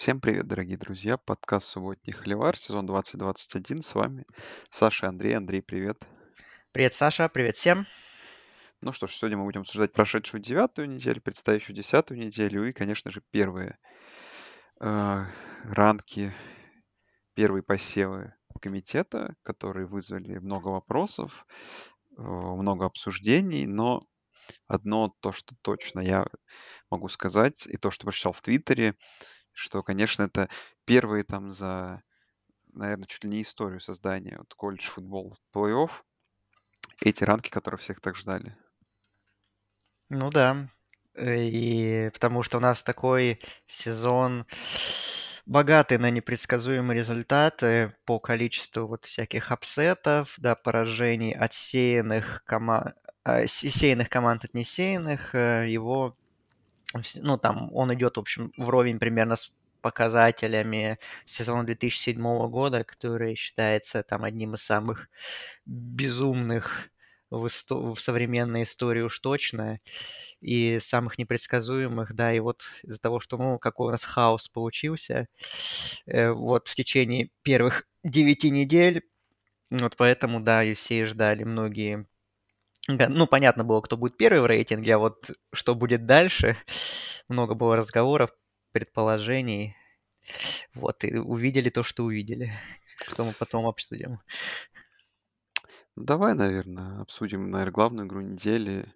Всем привет, дорогие друзья. Подкаст «Субботний Холивар», сезон 2021. С вами Саша и Андрей. Андрей, привет. Привет, Саша. Привет всем. Ну что ж, сегодня мы будем обсуждать прошедшую девятую неделю, предстоящую десятую неделю и, конечно же, первые э, ранки, первые посевы комитета, которые вызвали много вопросов, э, много обсуждений, но одно то, что точно я могу сказать, и то, что прочитал в Твиттере, что, конечно, это первые там за, наверное, чуть ли не историю создания вот колледж футбол плей-офф, эти ранки, которые всех так ждали. Ну да, э, и потому что у нас такой сезон богатый на непредсказуемые результаты по количеству вот всяких апсетов, да, поражений от сеянных, кома... а, сеянных команд от несеянных, э, его, ну там, он идет, в общем, вровень примерно с показателями сезона 2007 года, который считается там одним из самых безумных в, исто- в современной истории уж точно, и самых непредсказуемых, да, и вот из-за того, что, ну, какой у нас хаос получился, э, вот в течение первых девяти недель, вот поэтому, да, и все ждали многие ну, понятно было, кто будет первый в рейтинге, а вот что будет дальше, много было разговоров, предположений. Вот, и увидели то, что увидели, что мы потом обсудим. Ну, давай, наверное, обсудим, наверное, главную игру недели.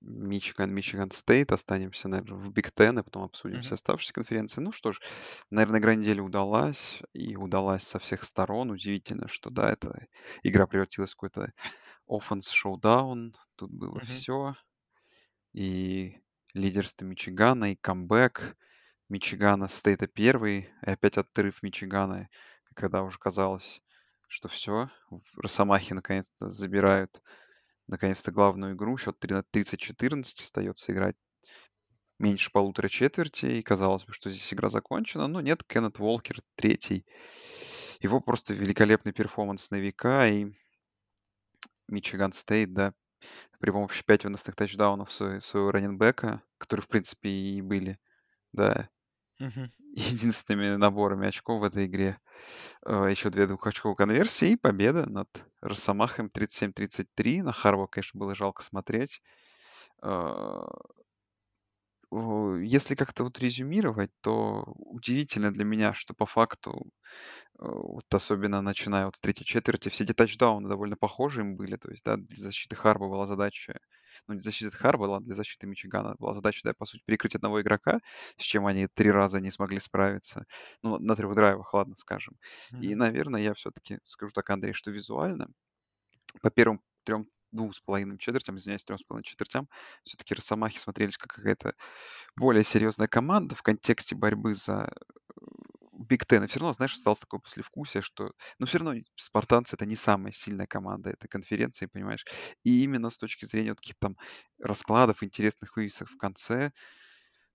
Мичиган, Мичиган Стейт. Останемся, наверное, в Big Ten, и потом обсудим все оставшиеся конференции. Ну что ж, наверное, игра недели удалась, и удалась со всех сторон. Удивительно, что, да, эта игра превратилась в какой-то offense showdown. Тут было Мгм. все. И лидерство Мичигана, и камбэк Мичигана Стейта первый, и опять отрыв Мичигана, когда уже казалось, что все, Росомахи наконец-то забирают наконец-то главную игру. Счет 30-14 остается играть меньше полутора четверти, и казалось бы, что здесь игра закончена. Но нет, Кеннет Уокер третий. Его просто великолепный перформанс на века, и Мичиган Стейт, да, при помощи 5 выносных тачдаунов своего, своего раннинбека, которые, в принципе, и были, да, Мгм. единственными наборами очков в этой игре. Э, Еще две двухочковые конверсии и победа над Росомахами 37-33. На Харбо, конечно, было жалко смотреть. О, Если как-то вот резюмировать, то удивительно для меня, что по факту, э, вот особенно начиная вот с третьей четверти, все эти тачдауны довольно похожи им были. То есть, да, для защиты Харба была задача, ну, не для защиты Харба, ладно, для защиты Мичигана была задача, да, по сути, перекрыть одного игрока, с чем они три раза не смогли справиться. Ну, на трех драйвах, ладно, скажем. И, Мгм. наверное, я все-таки скажу так, Андрей, что визуально по первым трем двум с половиной четвертям, извиняюсь, трем с половиной четвертям, все-таки Росомахи смотрелись как какая-то более серьезная команда в контексте борьбы за Big Ten. И все равно, знаешь, осталось такое послевкусие, что... Но все равно спартанцы— это не самая сильная команда этой конференции, понимаешь? И именно с точки зрения вот каких-то там раскладов, интересных вывесок в конце,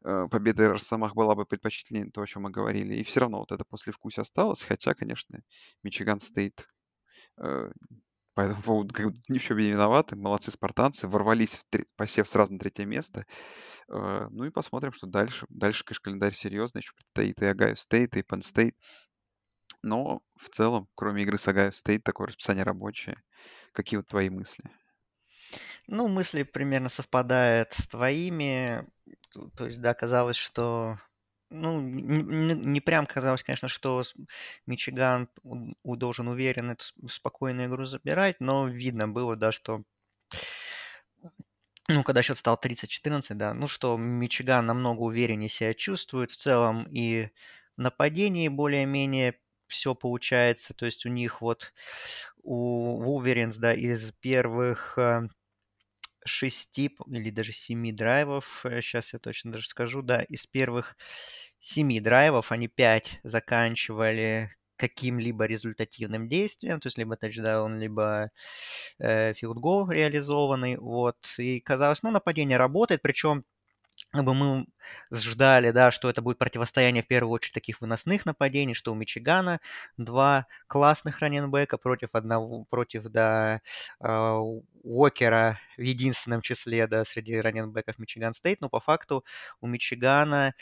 э, победа Росомах была бы предпочтительнее, то, о чем мы говорили. И все равно вот это послевкусие осталось, хотя, конечно, Michigan State э, по этому поводу как бы ни не виноваты. Молодцы спартанцы, ворвались в тре- посев сразу на третье место. Э, Ну и посмотрим, что дальше. Дальше, конечно, календарь серьезный. Еще предстоит и Ohio State, и Penn State. Но в целом, кроме игры с Ohio State, такое расписание рабочее. Какие вот твои мысли? Ну, мысли примерно совпадают с твоими. То есть, да, казалось, что... Ну, не, не- прям казалось, конечно, что Мичиган должен уверенно эту спокойную игру забирать, но видно было, да, что... Ну, когда счет стал 30-14, да, ну что, Мичиган намного увереннее себя чувствует в целом, и нападении более-менее все получается. То есть у них вот у Wolverines, да, из первых э, шести или даже семи драйвов, сейчас я точно даже скажу, да, из первых семи драйвов они пять заканчивали каким-либо результативным действием, то есть либо тачдаун, либо э, филдгол реализованный, вот, и казалось, ну, нападение работает, причем бы мы ждали, да, что это будет противостояние в первую очередь таких выносных нападений, что у Мичигана два классных раннинбека против одного, против, да, э, Уокера в единственном числе, да, среди раннинбеков Michigan State, но по факту у Мичигана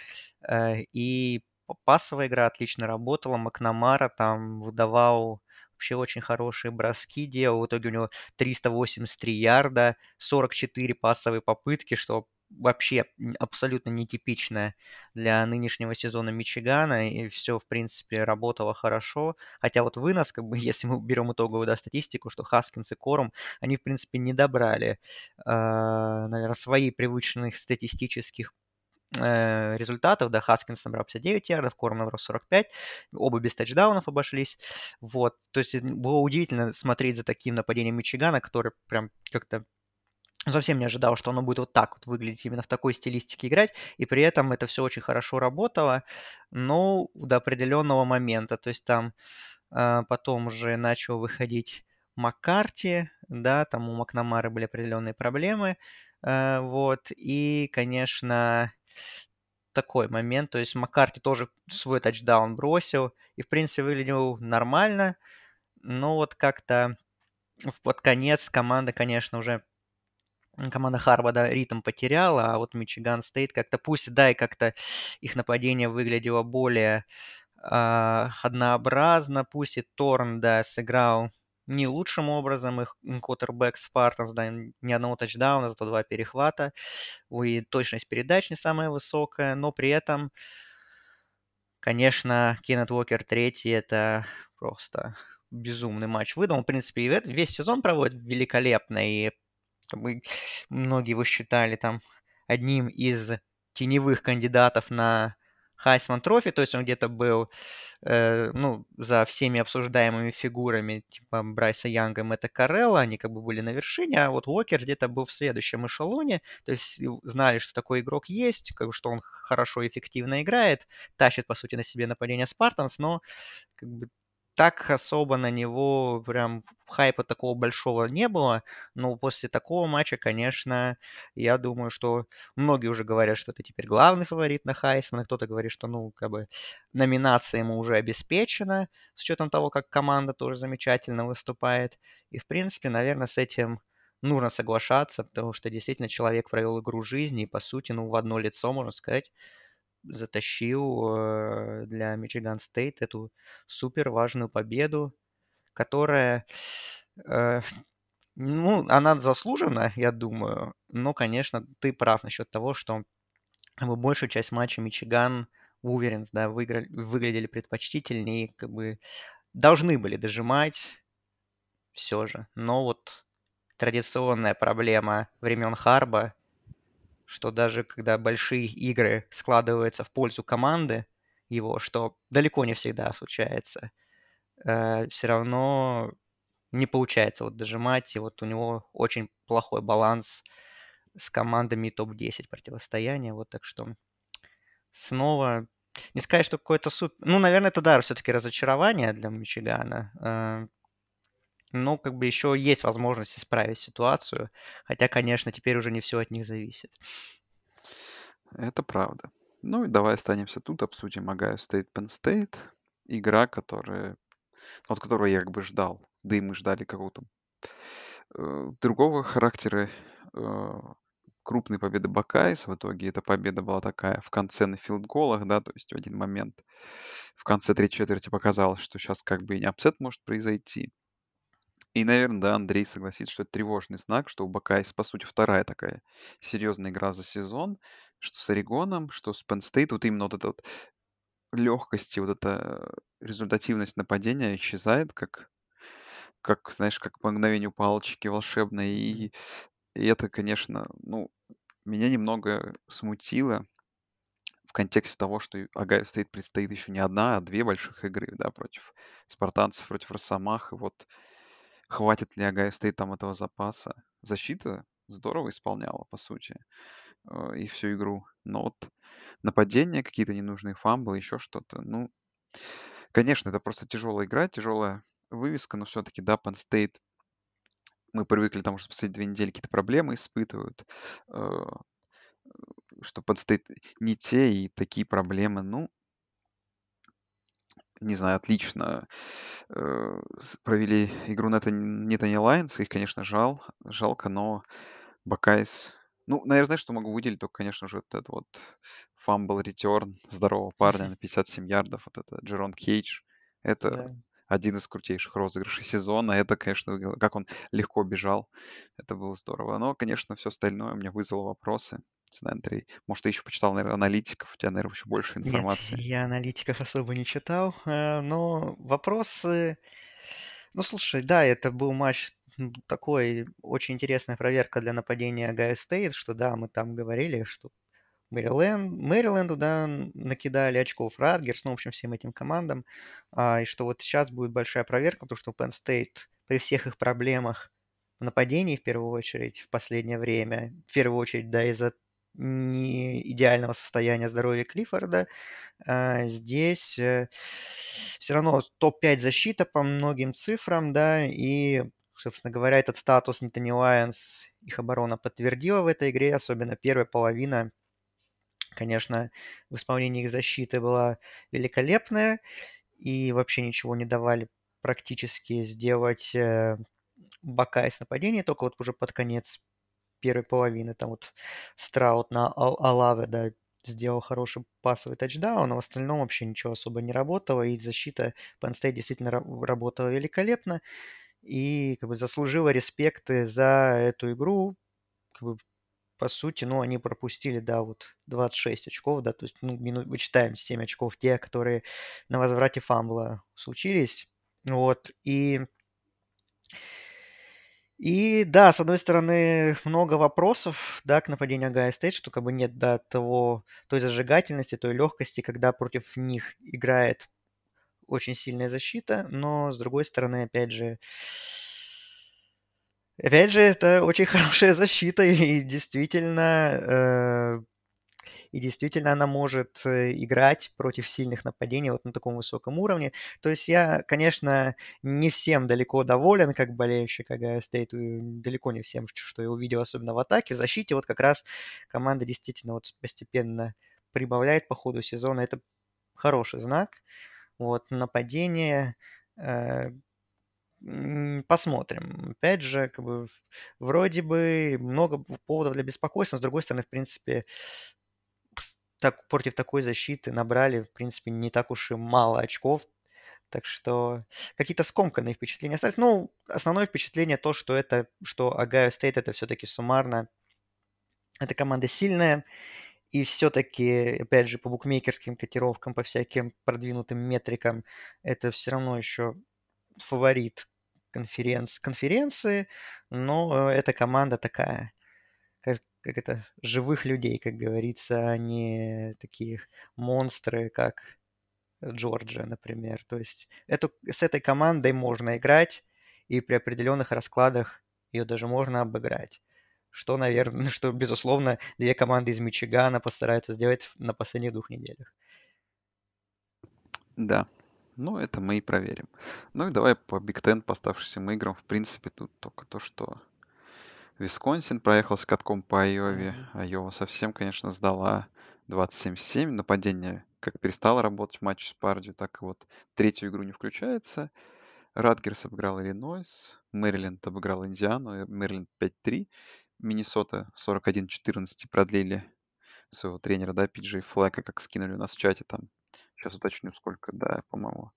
э, и пасовая игра отлично работала. Макнамара там выдавал вообще очень хорошие броски делал. В итоге у него 383 ярда, 44 пасовые попытки, что вообще абсолютно нетипичное для нынешнего сезона Мичигана, и все, в принципе, работало хорошо. Хотя вот вынос, как бы, если мы берем итоговую да, статистику, что Хаскинс и Корум, они, в принципе, не добрали, э, наверное, своих привычных статистических э, результатов, да, Хаскинс набрал 59 ярдов, Корм набрал 45, оба без тачдаунов обошлись, вот, то есть было удивительно смотреть за таким нападением Мичигана, который прям как-то совсем не ожидал, что оно будет вот так вот выглядеть, именно в такой стилистике играть, и при этом это все очень хорошо работало, но до определенного момента, то есть там э, потом уже начал выходить Маккарти, да, там у Макнамары были определенные проблемы, э, вот, и, конечно, такой момент, то есть Маккарти тоже свой тачдаун бросил, и, в принципе, выглядел нормально, но вот как-то под конец команда, конечно, уже команда Харварда ритм потеряла, а вот Мичиган Стейт как-то, пусть, да, и как-то их нападение выглядело более э, однообразно, пусть и Торн, да, сыграл не лучшим образом, их квотербек Спартанс, да, ни одного тачдауна, зато два перехвата, и точность передач не самая высокая, но при этом, конечно, Кеннет Уокер третий, это просто безумный матч выдал. Он, в принципе, весь сезон проводит великолепно, и мы, многие его считали там одним из теневых кандидатов на Heisman Trophy, то есть он где-то был, э, ну, за всеми обсуждаемыми фигурами, типа Брайса Янга, Мэтта Коррала, они как бы были на вершине, а вот Уокер где-то был в следующем эшелоне, то есть знали, что такой игрок есть, как бы, что он хорошо и эффективно играет, тащит, по сути, на себе нападение Spartans, но как бы так особо на него прям хайпа такого большого не было, но после такого матча, конечно, я думаю, что многие уже говорят, что это теперь главный фаворит на Хайсмана, кто-то говорит, что, ну, как бы номинация ему уже обеспечена, с учетом того, как команда тоже замечательно выступает. И, в принципе, наверное, с этим нужно соглашаться, потому что действительно человек провел игру жизни, и, по сути, ну, в одно лицо, можно сказать, затащил э, для Мичиган Стейт эту супер важную победу, которая, э, ну, она заслужена, я думаю, но, конечно, ты прав насчет того, что большую часть матча Мичиган Уверенс, да, выиграли, выглядели предпочтительнее, как бы должны были дожимать все же. Но вот традиционная проблема времен Харба что даже когда большие игры складываются в пользу команды его, что далеко не всегда случается, э, все равно не получается вот дожимать, и вот у него очень плохой баланс с командами топ-10 противостояния, вот так что снова не сказать, что какой-то супер... Ну, наверное, это, да, все-таки разочарование для Мичигана. Но как бы еще есть возможность исправить ситуацию. Хотя, конечно, теперь уже не все от них зависит. Это правда. Ну и давай останемся тут, обсудим Огайо State Penn State. Игра, которая, от которой я как бы ждал. Да и мы ждали какого-то э, другого характера э, крупной победы Buckeyes. В итоге эта победа была такая в конце на филдголах, да, то есть в один момент в конце третьей четверти показалось, что сейчас как бы и не upset может произойти. И, наверное, да, Андрей согласится, что это тревожный знак, что у Buckeyes, по сути, вторая такая серьезная игра за сезон, что с Орегоном, что с Penn State, вот именно вот эта вот легкость и вот эта результативность нападения исчезает, как, как знаешь, как по мгновению палочки волшебной. И, и это, конечно, ну, меня немного смутило в контексте того, что Ohio State предстоит еще не одна, а две больших игры, да, против спартанцев, против Росомах. И вот Хватит ли Ohio State там этого запаса? Защита здорово исполняла, по сути, э, и всю игру. Но вот нападения, какие-то ненужные фамблы, еще что-то. Ну, конечно, это просто тяжелая игра, тяжелая вывеска, но все-таки, да, Penn State мы привыкли, там уже последние две недели какие-то проблемы испытывают, э, что Penn State не те и такие проблемы. Ну, не знаю, отлично э, провели игру на это Nittany Lions. Их, конечно, жал, жалко, но Buckeyes... Ну, наверное, что могу выделить, только, конечно же, вот этот вот fumble return здорового парня на 57 ярдов, вот это Джерон Кейдж. Это Да. один из крутейших розыгрышей сезона. Это, конечно, как он легко бежал. Это было здорово. Но, конечно, все остальное у меня вызвало вопросы. Не знаю, Андрей, может, ты еще почитал, наверное, аналитиков? У тебя, наверное, еще больше Нет, информации. я аналитиков особо не читал, э, но вопросы... Ну, слушай, да, это был матч такой, очень интересная проверка для нападения Гайо Стейт, что да, мы там говорили, что Мэриленд, Мэриленду, да, накидали очков Радгерс, ну, в общем, всем этим командам, а, и что вот сейчас будет большая проверка, потому что Penn State при всех их проблемах в нападении, в первую очередь, в последнее время, в первую очередь, да, из-за не идеального состояния здоровья Клиффорда, а, здесь все равно топ-5 защита по многим цифрам, да, и, собственно говоря, этот статус Нитани Лайонс их оборона подтвердила в этой игре, особенно первая половина, конечно, в исполнении их защиты была великолепная, и вообще ничего не давали практически сделать э, Бакай с нападения, только вот уже под конец первой половины. Там вот Страут на Ал- Алаве, да, сделал хороший пасовый тачдаун, но в остальном вообще ничего особо не работало, и защита Penn State действительно ра- работала великолепно, и как бы заслужила респекты за эту игру. Как бы, по сути, ну, они пропустили, да, вот 26 очков, да, то есть, ну, мину- вычитаем 7 очков те, которые на возврате фамбла случились. Вот, и и да, с одной стороны, много вопросов, да, к нападению Агая Стейт, что как бы нет, да, того, той зажигательности, той легкости, когда против них играет очень сильная защита, но с другой стороны, опять же, опять же, это очень хорошая защита, и действительно, э, и действительно она может э, играть против сильных нападений вот на таком высоком уровне. То есть я, конечно, не всем далеко доволен, как болельщик Ohio State, далеко не всем, что я увидел, особенно в атаке. В защите вот как раз команда действительно вот постепенно прибавляет по ходу сезона. Это хороший знак. Вот, нападение, э, посмотрим. Опять же, как бы вроде бы много поводов для беспокойства, с другой стороны, в принципе, так, против такой защиты набрали, в принципе, не так уж и мало очков. Так что какие-то скомканные впечатления остались. Ну, основное впечатление то, что это, что Ohio State это все-таки суммарно. Эта команда сильная, и все-таки, опять же, по букмекерским котировкам, по всяким продвинутым метрикам, это все равно еще фаворит конференц... конференции, но э, эта команда такая, как, это, живых людей, как говорится, а не такие монстры, как Джорджия, например. То есть эту, с этой командой можно играть, и при определенных раскладах ее даже можно обыграть. Что, наверное, что, безусловно, две команды из Мичигана постараются сделать на последних двух неделях. Да, ну это мы и проверим. Ну и давай по Биг Тен по оставшимся играм. В принципе, тут только то, что Висконсин проехал с катком по Айове. Айова совсем, конечно, сдала 27-7. Нападение как перестало работать в матче с Пардию, так и вот третью игру не включается. Радгерс обыграл Иллинойс, Мэриленд обыграл Индиану, э, Мэриленд 5-3. Миннесота 41-14 продлили своего тренера, да, Пиджей Флэка, как скинули у нас в чате там. Сейчас уточню, сколько, да, по-моему,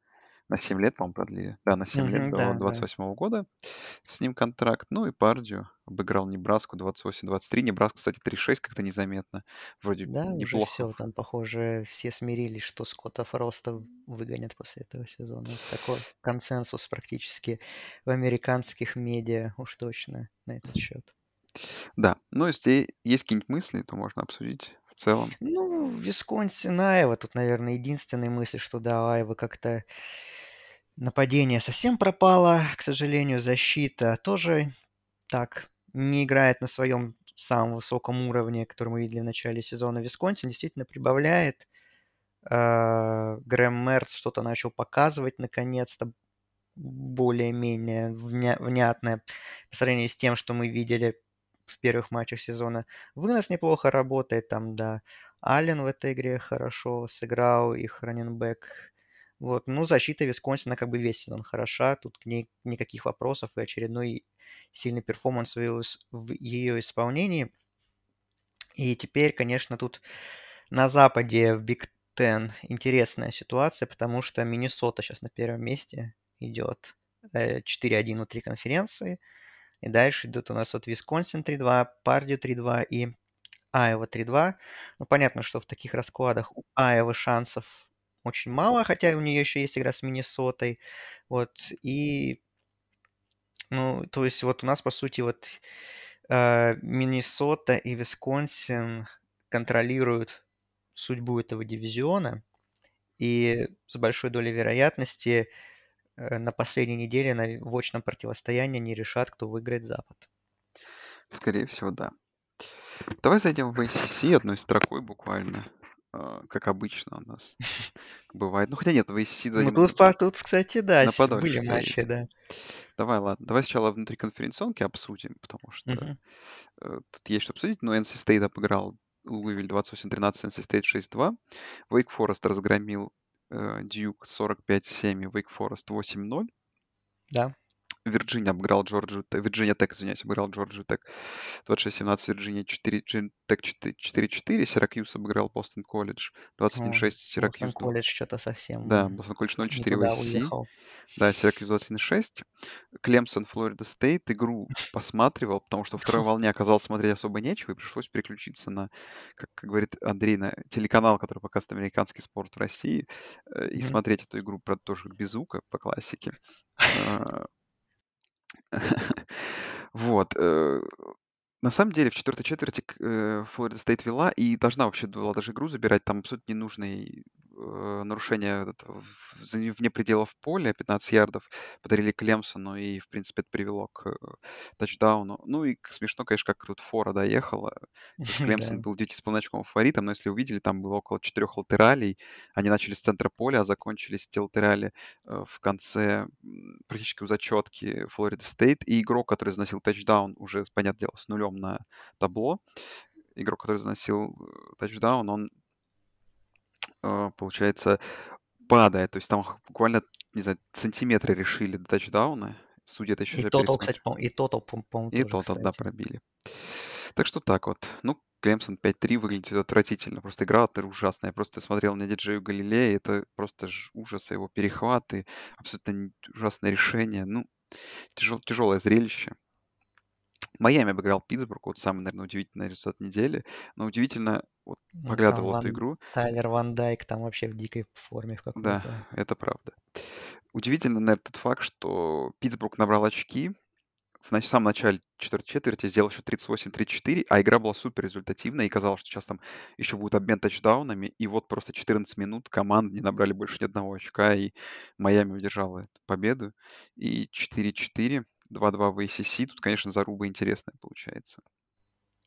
на 7 лет, по-моему, продлили. Да, на 7 лет Мгм, до да, да. 28 года с ним контракт. Ну и Пардию обыграл Небраску 28-23. Небраска, кстати, 3-6 как-то незаметно. Вроде Да, уже неплохо. все, там, похоже, все смирились, что Скотта Фроста выгонят после этого сезона. Такой консенсус практически в американских медиа уж точно на этот счет. Да, ну если есть какие-нибудь мысли, то можно обсудить в целом. Ну, Висконсин, Айва, тут, наверное, единственная мысль, что да, Айва как-то нападение совсем пропало, к сожалению, защита тоже так не играет на своем самом высоком уровне, который мы видели в начале сезона. Висконсин действительно прибавляет. А, Грэм Мерц что-то начал показывать наконец-то более-менее вня- внятное по сравнению с тем, что мы видели в первых матчах сезона. Вынос неплохо работает там, да. Аллен в этой игре хорошо сыграл, их раненбэк. Вот, ну, защита Висконсина как бы весь сезон хороша, тут к ней никаких вопросов, и очередной сильный перформанс в ее, в ее исполнении. И теперь, конечно, тут на Западе в Биг Ten интересная ситуация, потому что Миннесота сейчас на первом месте идет. 4-1 внутри конференции. И дальше идут у нас вот Висконсин 3-2, Пердью 3-2 и Айова 3-2. Ну, понятно, что в таких раскладах у Айовы шансов очень мало, хотя у нее еще есть игра с Миннесотой. Вот, и, ну, то есть вот у нас, по сути, вот э, Миннесота и Висконсин контролируют судьбу этого дивизиона, и с большой долей вероятности на последней неделе на в очном противостоянии не решат, кто выиграет Запад. Скорее всего, да. Давай зайдем в ACC одной строкой буквально, а, как обычно у нас бывает. Ну, хотя нет, в ACC Ну, тут, по- тут, кстати, да, на были матчи, да. Давай, ладно. Давай сначала внутри конференционки обсудим, потому что э, тут есть что обсудить. Но NC State обыграл Луивиль 28-13, NC State 6-2. Wake Forest разгромил э, Дьюк 45-7 и Wake Forest 8-0. Да. Вирджиния обыграл Джорджию Вирджиния Тек, извиняюсь, обыграл Джорджию Тек 26-17, Вирджиния 4, Джин- Тек 4-4, Сиракьюз обыграл Бостон Колледж О, 21-6, Бостон Сиракьюз, два- колледж что-то совсем да, Бостон Колледж не 0-4 в. Да, Сиракьюз 21-6, Клемсон, Флорида Стейт, игру посматривал, потому что второй волне оказалось смотреть особо нечего, и пришлось переключиться на, как, как говорит Андрей, на телеканал, который показывает американский спорт в России, э, и Мгм. смотреть эту игру, правда, тоже без звука, по классике. А, Вот. э, На самом деле, в четвертой четверти э, Флорида Стейт вела и должна вообще была даже игру забирать. Там абсолютно ненужные э, за- вне пределов поля, 15 ярдов подарили Клемсону, и, в принципе, это привело к э, тачдауну. Ну и смешно, конечно, как тут фора доехала. Клемсон был 9,5 очковым фаворитом, но если увидели, там было около четырех латералей. Они начали с центра поля, а закончились те латерали э, в конце практически у зачетки Флорида Стейт. И игрок, который заносил тачдаун, уже, понятное дело, с нулем на табло. Игрок, который заносил тачдаун, он, получается, падает. То есть там буквально, не знаю, сантиметры решили до тачдауна. Судья это еще И тотал, кстати, по и тотал, по- по-моему, И тотал, да, пробили. Так что так вот. Ну, Клемсон 5-3 выглядит отвратительно. Просто игра это ужасная. Я просто смотрел на диджею Галилея. Это просто ужас, его перехваты. Абсолютно ужасное решение. Ну, тяжел, тяжелое зрелище. Майами обыграл Питтсбург. Вот самый, наверное, удивительный результат недели. Но удивительно, вот Ну, поглядывал эту игру. Тайлер Ван Дайк там вообще в дикой форме в Да, какой-то. это правда. Удивительно, наверное, тот факт, что Питтсбург набрал очки, в самом начале четвертой четверти сделал еще 38-34, а игра была супер результативная, и казалось, что сейчас там еще будет обмен тачдаунами, и вот просто 14 минут команды не набрали больше ни одного очка, и Майами удержала эту победу. И 4-4, 2-2 в ACC, тут, конечно, заруба интересная получается.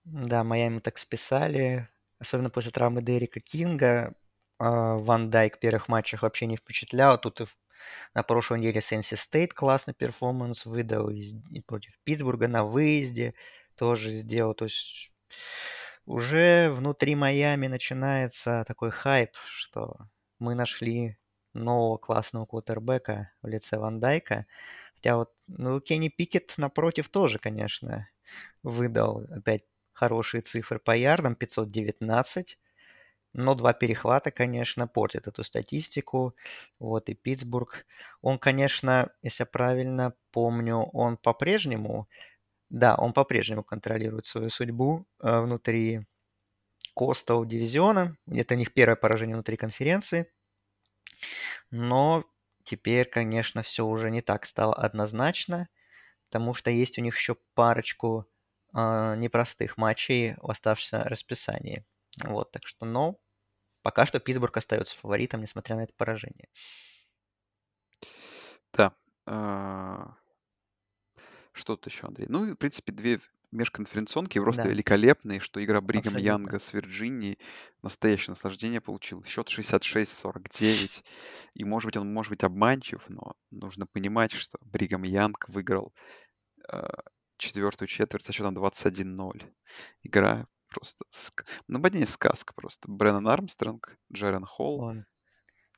Да, Майами так списали, особенно после травмы Дерека Кинга. А, Ван Дайк в первых матчах вообще не впечатлял. Тут и на прошлой неделе с NC State классный перформанс выдал. И против Питтсбурга на выезде тоже сделал. То есть уже внутри Майами начинается такой хайп, что мы нашли нового классного квотербека в лице Ван Дайка. Хотя вот, ну, Кенни Пикет напротив тоже, конечно, выдал опять хорошие цифры по ярдам, 519. Но два перехвата, конечно, портят эту статистику. Вот и Питтсбург. Он, конечно, если я правильно помню, он по-прежнему, да, он по-прежнему контролирует свою судьбу э, внутри Костел дивизиона. Это у них первое поражение внутри конференции. Но теперь, конечно, все уже не так стало однозначно, потому что есть у них еще парочку непростых матчей в оставшемся расписании. Вот, так что, но пока что Питтсбург остается фаворитом, несмотря на это поражение. Да. а, Что тут еще, Андрей? Ну, в принципе, две межконференционки просто Да, великолепные, что игра Бригам абсолютно. Янга с Вирджинией настоящее наслаждение получил. Счет 66-49. И, может быть, он может быть обманчив, но нужно понимать, что Бригам Янг выиграл э, четвертую четверть со счетом 21-0. Игра просто... ск- Нападение сказка просто. Бреннан Армстронг, Джерен Холл,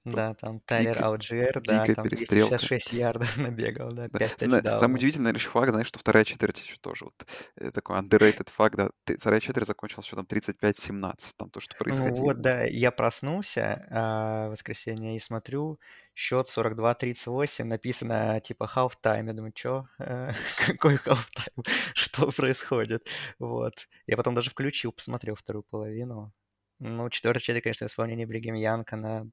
Да, там Тайлер дикая, Алджиер, да, там перестрелка. 266 ярдов набегал, да, Да. 5 Самое, самый тачдаунов. удивительный, еще факт, знаешь, что вторая четверть еще тоже вот э, такой underrated факт, да. Вторая четверть закончилась счетом 35-17. Там то, что Ну происходило. вот, да, я проснулся а, в воскресенье и смотрю, счет 42-38, написано типа halftime. Я думаю, что? Какой halftime? Что происходит? Вот. Я потом даже включил, посмотрел вторую половину. Ну, четвертая четверть, конечно, в исполнении Бригем Янг, она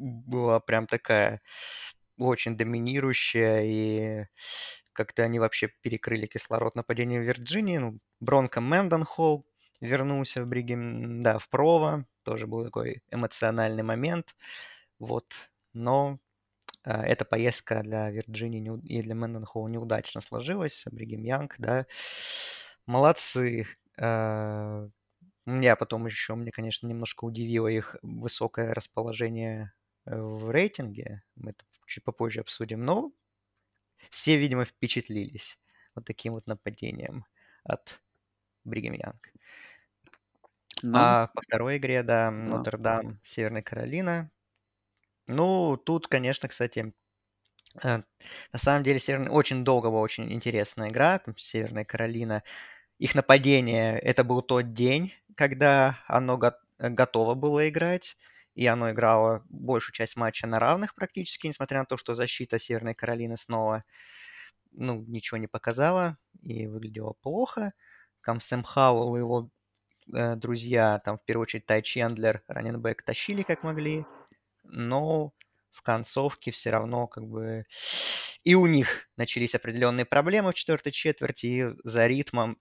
была прям такая очень доминирующая, и как-то они вообще перекрыли кислород нападения Вирджинии. Ну, Бронко Мэнденхолл вернулся в Бригем, да, в Прово, тоже был такой эмоциональный момент, вот, но а, эта поездка для Вирджинии неу- и для Мэнденхолла неудачно сложилась, Бригем Янг, да, молодцы, а, меня потом еще, мне, конечно, немножко удивило их высокое расположение э, в рейтинге. Мы это чуть попозже обсудим. Но все, видимо, впечатлились вот таким вот нападением от Бригем Янг. Ну, А по второй игре, да, да. Нотр-Дам, Северная Каролина. Ну, тут, конечно, кстати, э, на самом деле Северная... очень долго была очень интересная игра, там Северная Каролина. Их нападение, это был тот день, когда оно го- готово было играть, и оно играло большую часть матча на равных практически, несмотря на то, что защита Северной Каролины снова ну, ничего не показала и выглядело плохо. Там Сэм Хауэлл и его э, друзья, там в первую очередь Тай Чендлер, раненбэк, тащили как могли, но в концовке все равно как бы и у них начались определенные проблемы в четвертой четверти, и за ритмом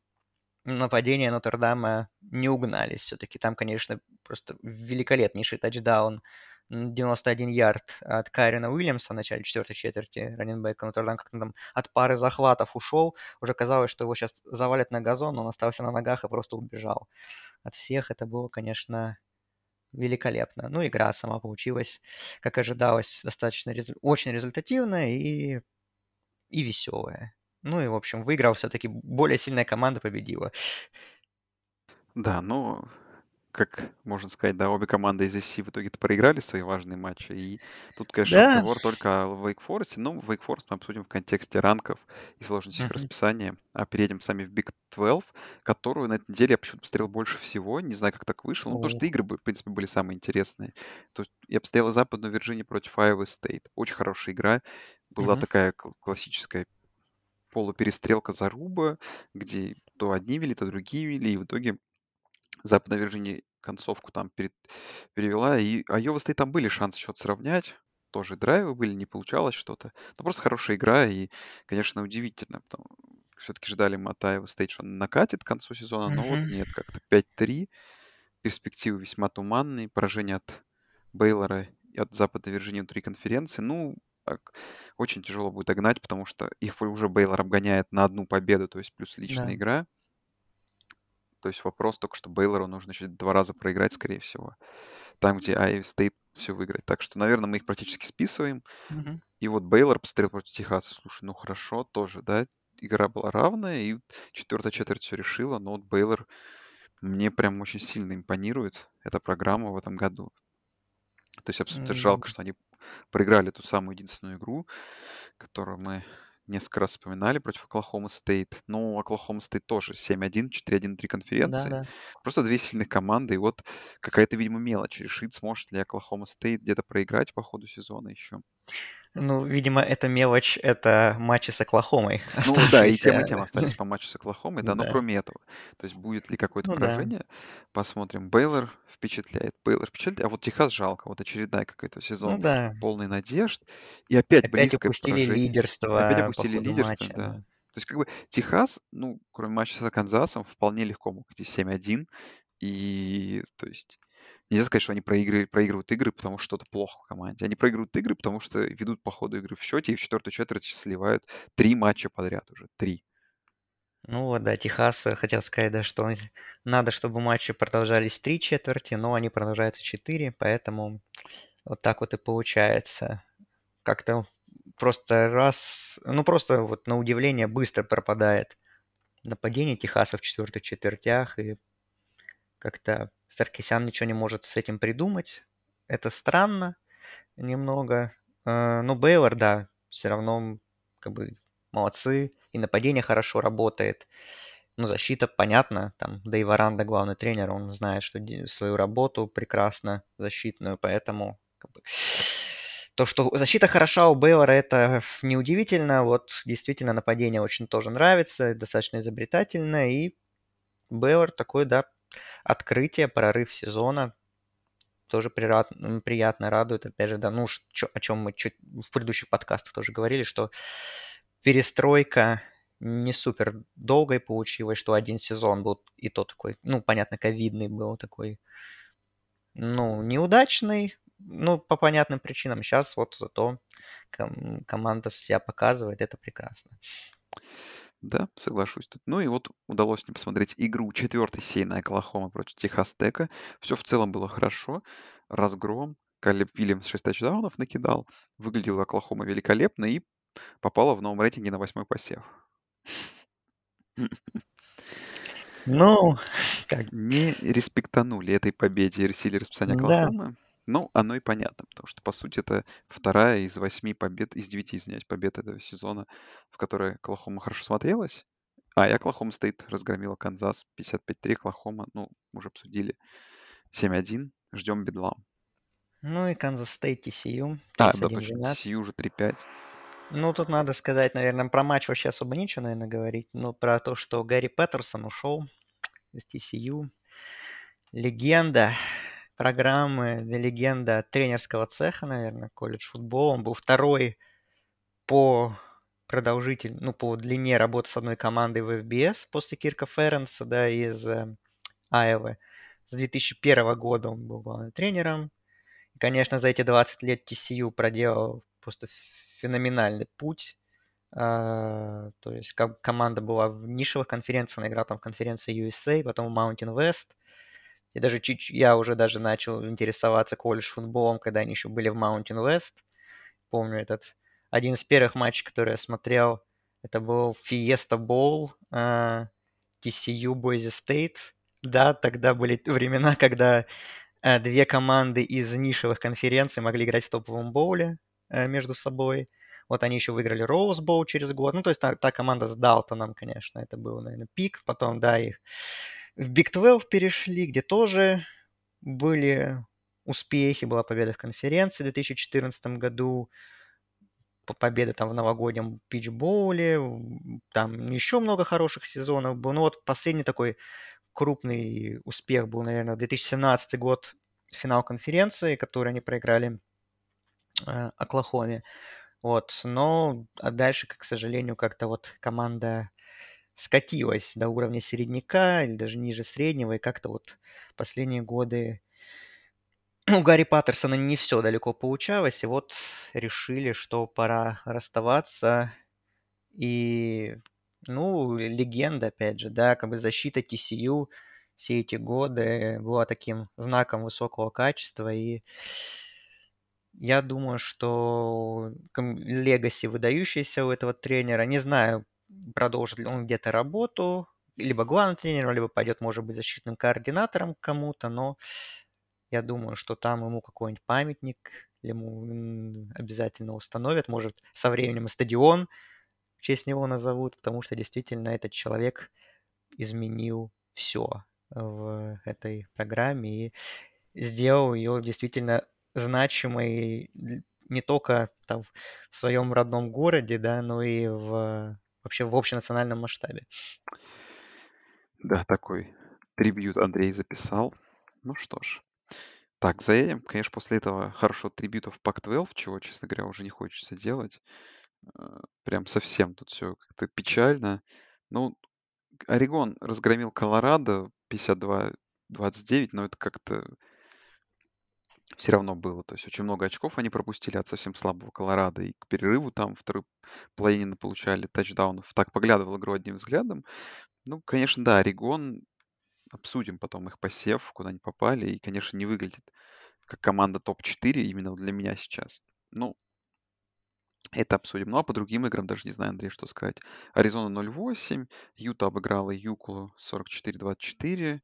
нападения Нотр-Дама не угнались. Все-таки там, конечно, просто великолепнейший тачдаун 91 ярд от Кайрена Уильямса в начале четвертой четверти, раненбека Нотр-Дам как-то там от пары захватов ушел. Уже казалось, что его сейчас завалят на газон, но он остался на ногах и просто убежал. От всех это было, конечно, великолепно. Ну, игра сама получилась, как ожидалось, достаточно резу- очень результативная и, и веселая. Ну и, в общем, выиграл все-таки более сильная команда победила. Да, ну, как можно сказать, да, обе команды из SC в итоге-то проиграли свои важные матчи. И тут, конечно, Да. разговор только о Wake Forest. Ну, Wake Forest мы обсудим в контексте ранков и сложности их Мгм. расписания. А переедем сами в Big 12, которую на этой неделе я почему-то посмотрел больше всего. Не знаю, как так вышло. Ну, потому что игры, в принципе, были самые интересные. То есть я посмотрел Западную Вирджинию против Iowa State. Очень хорошая игра. Была Мгм. такая кл- классическая полуперестрелка заруба, где то одни вели, то другие вели, и в итоге Западная Вирджиния концовку там перед- перевела, и Айова Стейт там были шансы счет сравнять, тоже драйвы были, не получалось что-то. Но просто хорошая игра, и, конечно, удивительно, потому все-таки ждали мы от Айова Стейт, что он накатит к концу сезона, но вот нет, как-то 5-3, перспективы весьма туманные, поражение от Бейлора и от Западной Вирджинии внутри конференции, ну, так, очень тяжело будет догнать, потому что их уже Бейлор обгоняет на одну победу, то есть плюс личная Да. игра. То есть вопрос только, что Бейлору нужно еще два раза проиграть, скорее всего. Там, где Iowa State все выиграть. Так что, наверное, мы их практически списываем. Мгм. И вот Бейлор посмотрел против Техаса. Слушай, ну хорошо, тоже, да, игра была равная, и четвертая четверть все решила, но вот Бейлор мне прям очень сильно импонирует эта программа в этом году. То есть абсолютно м, жалко, что они проиграли ту самую единственную игру, которую мы несколько раз вспоминали против Oklahoma State. Ну, Oklahoma State тоже 7-1, 4-1 внутри конференции. Да-да. Просто две сильных команды. И вот какая-то, видимо, мелочь решит, сможет ли Оклахома Стейт где-то проиграть по ходу сезона еще. Ну, видимо, это мелочь, это матчи с Оклахомой, Ну да, и тем, и тем остались по матчу с Оклахомой, да, но Да. кроме этого. То есть будет ли какое-то Ну да. поражение, посмотрим. Бейлор впечатляет, Бейлор впечатляет, а вот Техас жалко, вот очередная какой-то Ну сезон да. полный надежд, и опять Опять близкое упустили поражение. Опять лидерство по опустили лидерство, матча, да. да. То есть как бы Техас, ну, кроме матча с Канзасом, вполне легко мог идти 7-1, и то есть нельзя сказать, что они проигрывают, проигрывают игры, потому что что-то плохо в команде. Они проигрывают игры, потому что ведут по ходу игры в счете, и в четвертую четверть сливают три матча подряд уже, три. Ну вот, да, Техас, э, хотел сказать, да, что надо, чтобы матчи продолжались три четверти, но они продолжаются четыре, поэтому вот так вот и получается. Как-то просто раз, ну просто вот на удивление быстро пропадает нападение Техаса в четвертых четвертях, и как-то Саркисян ничего не может с этим придумать. Это странно, немного. Э, ну, Бейлор, да, все равно как бы молодцы. И нападение хорошо работает. Ну, защита, понятно, там Дэйв Аранда, главный тренер, он знает, что свою работу прекрасно защитную, поэтому как бы, то, что защита хороша у Бейлора, это неудивительно. Вот действительно нападение очень тоже нравится, достаточно изобретательно. И Бейлор такой, да, открытие, прорыв сезона. Тоже приятно радует. Опять же, да, ну, о чем мы чуть в предыдущих подкастах тоже говорили, что перестройка не супер долгой получилось, что один сезон был и то такой, ну, понятно, ковидный был такой, ну, неудачный, ну, по понятным причинам. Сейчас вот зато ком- команда себя показывает, это прекрасно. Да, соглашусь тут. Ну и вот удалось мне посмотреть игру четвертой сейной Оклахома против Техас Тека. Все в целом было хорошо. Разгром. Калеб Вильямс 6 тачдаунов накидал. Выглядела Оклахома великолепно и попала в новом рейтинге на восьмой посев. Ну, как... Не респектанули этой победе решили расписание Оклахомы. Да. Ну, оно и понятно, потому что, по сути, это вторая из восьми побед, из девяти, извиняюсь, побед этого сезона, в которой Оклахома хорошо смотрелась. А, и Oklahoma State, разгромила Канзас 55-3, Оклахома, ну, уже обсудили, 7-1, ждем бедлам. Ну и Kansas State TCU, А, да, точно, TCU уже 3-5. Ну, тут надо сказать, наверное, про матч вообще особо нечего, наверное, говорить, но про то, что Гари Паттерсон ушел из TCU. Легенда программы, легенда тренерского цеха, наверное, колледж футбол. Он был второй по продолжитель, ну, по длине работы с одной командой в FBS после Кирка Ференса, да, из э, Айовы. С 2001 года он был главным тренером. И, конечно, за эти 20 лет TCU проделал просто феноменальный путь. Uh, то есть как команда была в нишевых конференциях, она играла там в конференции USA, потом в Mountain West. И даже чуть я уже даже начал интересоваться колледж футболом, когда они еще были в Mountain West. Помню этот один из первых матчей, который я смотрел, это был Fiesta Bowl uh, TCU Boise State. Да, тогда были времена, когда uh, две команды из нишевых конференций могли играть в топовом боуле uh, между собой. Вот они еще выиграли Роуз Боу через год. Ну, то есть та, та команда с Далтоном, конечно, это был, наверное, пик. Потом, да, их в Big 12 перешли, где тоже были успехи. Была победа в конференции в 2014 году. Победа там в новогоднем питчбоуле. Там еще много хороших сезонов было. Ну, вот последний такой крупный успех был, наверное, 2017 год, финал конференции, который они проиграли э, Оклахоме. Вот, но а дальше, к сожалению, как-то вот команда скатилась до уровня середняка или даже ниже среднего, и как-то вот последние годы у Гарри Паттерсона не все далеко получалось, и вот решили, что пора расставаться. И, ну, легенда, опять же, да, как бы защита TCU все эти годы была таким знаком высокого качества, и я думаю, что легаси выдающийся у этого тренера. Не знаю, продолжит ли он где-то работу, либо главным тренером, либо пойдет, может быть, защитным координатором кому-то, но я думаю, что там ему какой-нибудь памятник ему обязательно установят. Может, со временем стадион в честь него назовут, потому что действительно этот человек изменил все в этой программе и сделал ее действительно значимой не только там в своем родном городе, да, но и в, вообще в общенациональном масштабе. Да, такой трибют Андрей записал. Ну что ж. Так, заедем. Конечно, после этого хорошо трибютов Пак-12, чего, честно говоря, уже не хочется делать. Э, прям совсем тут все как-то печально. Ну, Орегон разгромил Колорадо 52-29, но это как-то все равно было. То есть очень много очков они пропустили от совсем слабого Колорадо. И к перерыву там второй половине получали тачдаунов. Так поглядывал игру одним взглядом. Ну, конечно, да, Орегон, обсудим потом их посев, куда они попали. И, конечно, не выглядит как команда топ-4 именно для меня сейчас. Ну, это обсудим. Ну, а по другим играм даже не знаю, Андрей, что сказать. Аризона 0-8, Юта обыграла UCLA 44-24.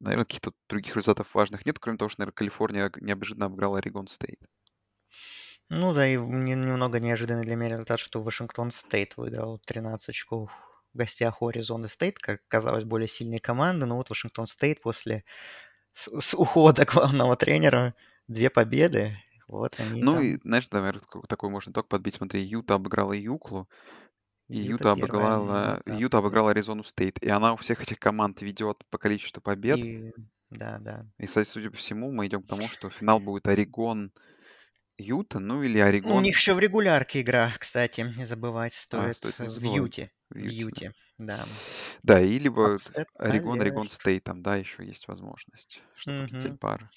Наверное, каких-то других результатов важных нет, кроме того, что, наверное, Калифорния неожиданно обыграла Oregon State. Ну да, и немного неожиданный для меня результат, что Washington State выиграл 13 очков в гостях у Аризоны State, как казалось, более сильные команды, но вот Washington State после с, с ухода главного тренера две победы, вот они Ну и, там, знаешь, наверное, такой можно итог подбить. Смотри, Юта обыграла Юклу, и Юта обыграла, Юта обыграла Аризону Стейт. И она у всех этих команд ведет по количеству побед. И да, да. И, кстати, судя по всему, мы идем к тому, что финал будет Орегон Юта, ну или Ну, у Орегон... них еще в регулярке игра, кстати, не забывать А, стоит стоит не в. Юте. В В Юте, да. Юте, да. Да, и либо Апсет Орегон, Орегон. Стейт, там, да, еще есть возможность, что победитель Мгм. пары.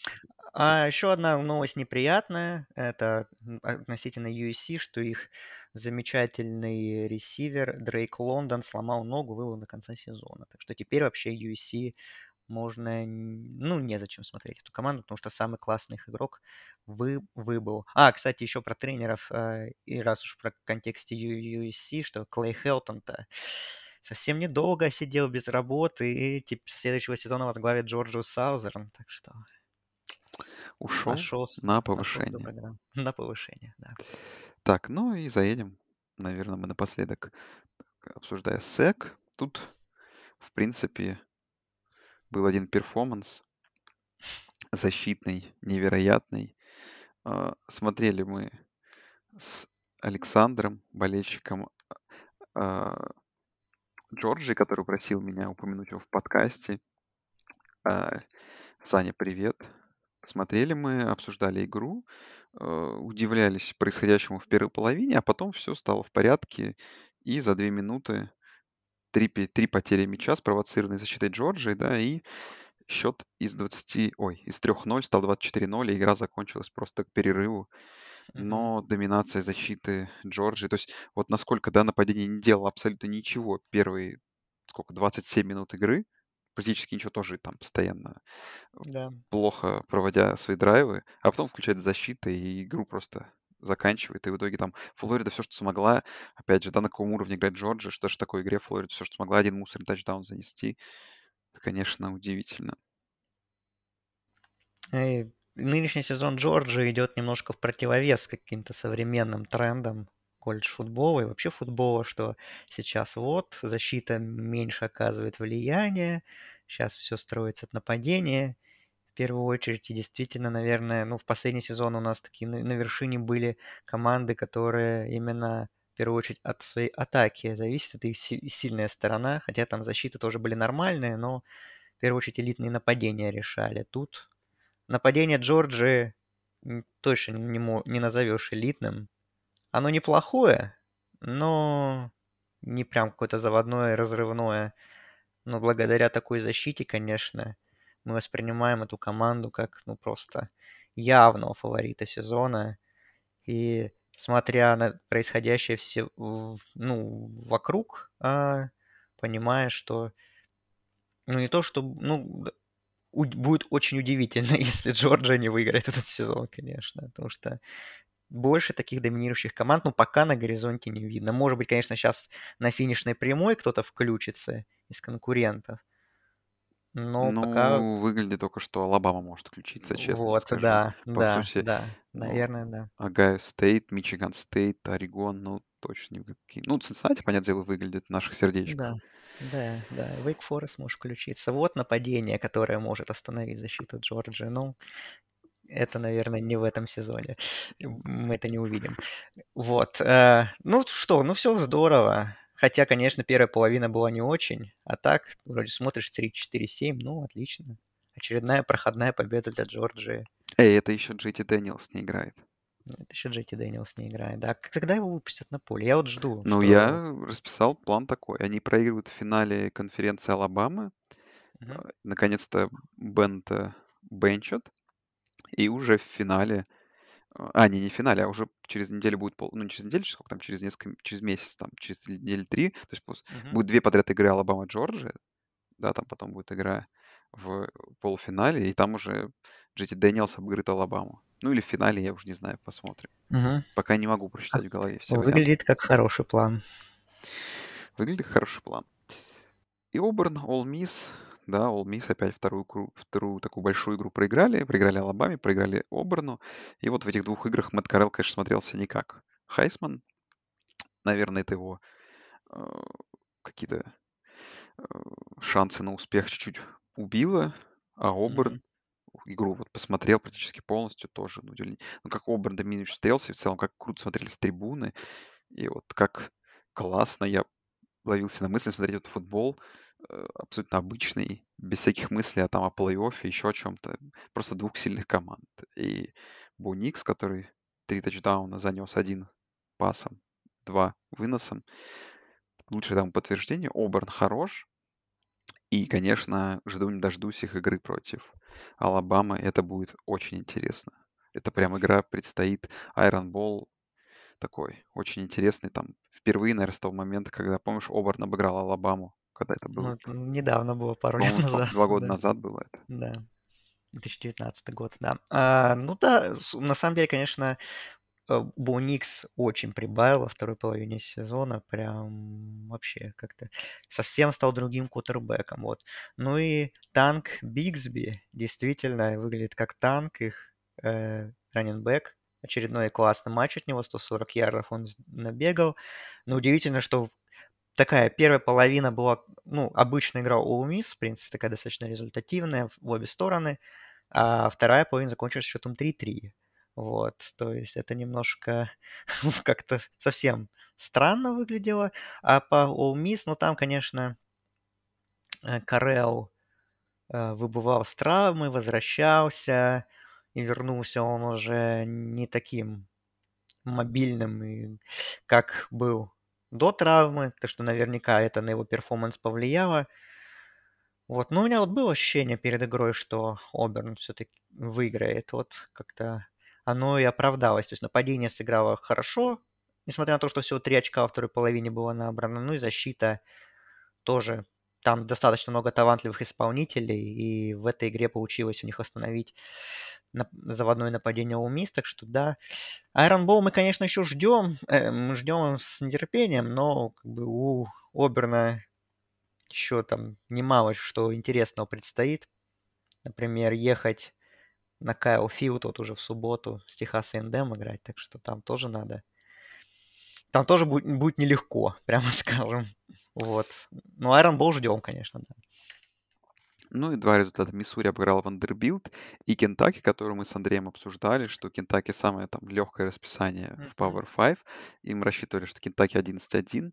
А еще одна новость неприятная, это относительно USC, что их замечательный ресивер Дрейк Лондон сломал ногу, выбыл до конца сезона. Так что теперь вообще USC можно, ну, незачем смотреть эту команду, потому что самый классный их игрок вы, выбыл. А, кстати, еще про тренеров, э, и раз уж про контексте USC, что Клей Хелтон-то совсем недолго сидел без работы, и типа, следующего сезона возглавит Джорджу Саузерн, так что Ушел нашел, на повышение. На повышение, да. Так, ну и заедем, наверное, мы напоследок, обсуждая СЭК. Тут, в принципе, был один перформанс защитный, невероятный. А, Смотрели мы с Александром, болельщиком а, Джорджи, который просил меня упомянуть его в подкасте. А, Саня, привет. Смотрели мы, обсуждали игру, э, удивлялись происходящему в первой половине, а потом все стало в порядке, и за две минуты три, пе- три потери мяча, спровоцированной защитой Джорджии, да, и счет из 20, ой, из 3-0 стал 24-0, и игра закончилась просто к перерыву. Мгм. Но доминация защиты Джорджии, то есть вот насколько, да, нападение не делало абсолютно ничего первые, сколько, 27 минут игры, практически ничего тоже там постоянно Да. плохо проводя свои драйвы, а потом включает защита и игру просто заканчивает. И в итоге там Флорида все, что смогла, опять же, да, на каком уровне играет Джорджия, что в такой игре Флорида все, что смогла, один мусорный тачдаун занести. Это, конечно, удивительно. И нынешний сезон Джорджии идет немножко в противовес каким-то современным трендам колледж футбола и вообще футбола, что сейчас вот защита меньше оказывает влияние, сейчас все строится от нападения. В первую очередь, и действительно, наверное, ну, в последний сезон у нас такие на, на вершине были команды, которые именно в первую очередь от своей атаки зависит, это их си- сильная сторона, хотя там защиты тоже были нормальные, но в первую очередь элитные нападения решали. Тут Нападение Джорджии м, точно не, не назовешь элитным. Оно неплохое, но не прям какое-то заводное, разрывное. Но благодаря такой защите, конечно, мы воспринимаем эту команду как, ну, просто явного фаворита сезона. И смотря на происходящее все, ну, вокруг, а, понимаешь, что, ну, не то, что, ну, уд- будет очень удивительно, если Джорджия не выиграет этот сезон, конечно, потому что больше таких доминирующих команд, ну, пока на горизонте не видно. Может быть, конечно, сейчас на финишной прямой кто-то включится из конкурентов, но пока Ну, выглядит только, что Алабама может включиться, честно вот, скажу. да, По да, сути, да, ну, наверное, да. Ohio State, Michigan State, Орегон, ну, точно в какие. Ну, Цинциннати, понятное дело, выглядит в наших сердечках. Да, да, да. Wake Forest может включиться. Вот нападение, которое может остановить защиту Джорджии. Ну, это, наверное, не в этом сезоне. Мы это не увидим. Вот. э, Ну что, ну все здорово. Хотя, конечно, первая половина была не очень. А так, вроде смотришь 3-4-7, ну, отлично. Очередная проходная победа для Джорджии. Эй, это еще JT Дэниелс не играет. Это еще JT Дэниелс не играет. Да, когда его выпустят на поле? Я вот жду, Ну, что... я расписал план такой. Они проигрывают в финале конференции Алабамы. Э, Наконец-то Беннетта бенчат. И уже в финале... э, А, не, не в финале, а уже через неделю будет... пол- Ну, не через неделю, сколько там, через несколько... Через месяц, там, через недели три. То есть Мгм. будет две подряд игры Алабама-Джорджия. Да, там потом будет игра в полуфинале. И там уже JT Дэниелс обыграет Алабаму. Ну, или в финале, я уже не знаю, посмотрим. Мгм. Пока не могу прочитать в голове все варианты. Выглядит как хороший план. Выглядит как хороший план. И Оберн, All Miss, да, All Miss опять вторую, вторую такую большую игру проиграли, проиграли Алабаме, проиграли Оберну, и вот в этих двух играх Мэтт Карелл, конечно, смотрелся никак. Хайсман, наверное, это его э, какие-то э, шансы на успех чуть-чуть убило, а Оберн mm-hmm игру вот посмотрел практически полностью тоже удивление. Ну, как Оберн доминирующий стрелся, и в целом как круто смотрелись трибуны, и вот как классно я ловился на мысли смотреть этот футбол, абсолютно обычный, без всяких мыслей а там о плей-оффе, еще о чем-то. Просто двух сильных команд. И Бо Никс, который три тачдауна занес один пасом, два выносом. Лучшее тому подтверждение. Оберн хорош. И, конечно, жду не дождусь их игры против Алабамы. Это будет очень интересно. Это прям игра предстоит. Iron Ball такой очень интересный. Там впервые, наверное, с того момента, когда, помнишь, Оберн обыграл Алабаму, когда это было. Ну, это недавно было, пару лет назад. Два года да. назад было это. Да. 2019 год, да. А, ну да, на самом деле, конечно, Буникс очень прибавил во второй половине сезона, прям вообще как-то совсем стал другим кутербэком, вот. Ну и танк Бигсби действительно выглядит как танк, их э, раненбэк, очередной классный матч от него, 140 ярдов он набегал. Но удивительно, что такая первая половина была, ну, обычная игра у Мисс, в принципе, такая достаточно результативная в обе стороны, а вторая половина закончилась счетом 3-3. Вот, то есть это немножко как-то совсем странно выглядело. А по All Miss, ну там, конечно, э, Карел э, выбывал с травмы, возвращался, и вернулся он уже не таким мобильным, как был до травмы, так что наверняка это на его перформанс повлияло. Вот, но у меня вот было ощущение перед игрой, что Оберн все-таки выиграет. Вот как-то оно и оправдалось. То есть нападение сыграло хорошо, несмотря на то, что всего три очка во второй половине было набрано. Ну и защита тоже. Там достаточно много талантливых исполнителей, и в этой игре получилось у них остановить заводное нападение у Мисс, так что да. Iron Ball мы, конечно, еще ждем, э, мы ждем с нетерпением, но как бы у Оберна еще там немало что интересного предстоит. Например, ехать на Кайл Филд вот уже в субботу с Техас Эндем играть, так что там тоже надо. Там тоже будет, будет нелегко, прямо скажем. Вот. Но Iron Bowl ждем, конечно, да. Ну и два результата. Миссури обыграл Вандербилд и Кентаки, который мы с Андреем обсуждали, что Кентаки самое там легкое расписание mm-hmm. в Power 5. И мы рассчитывали, что Кентаки 11-1.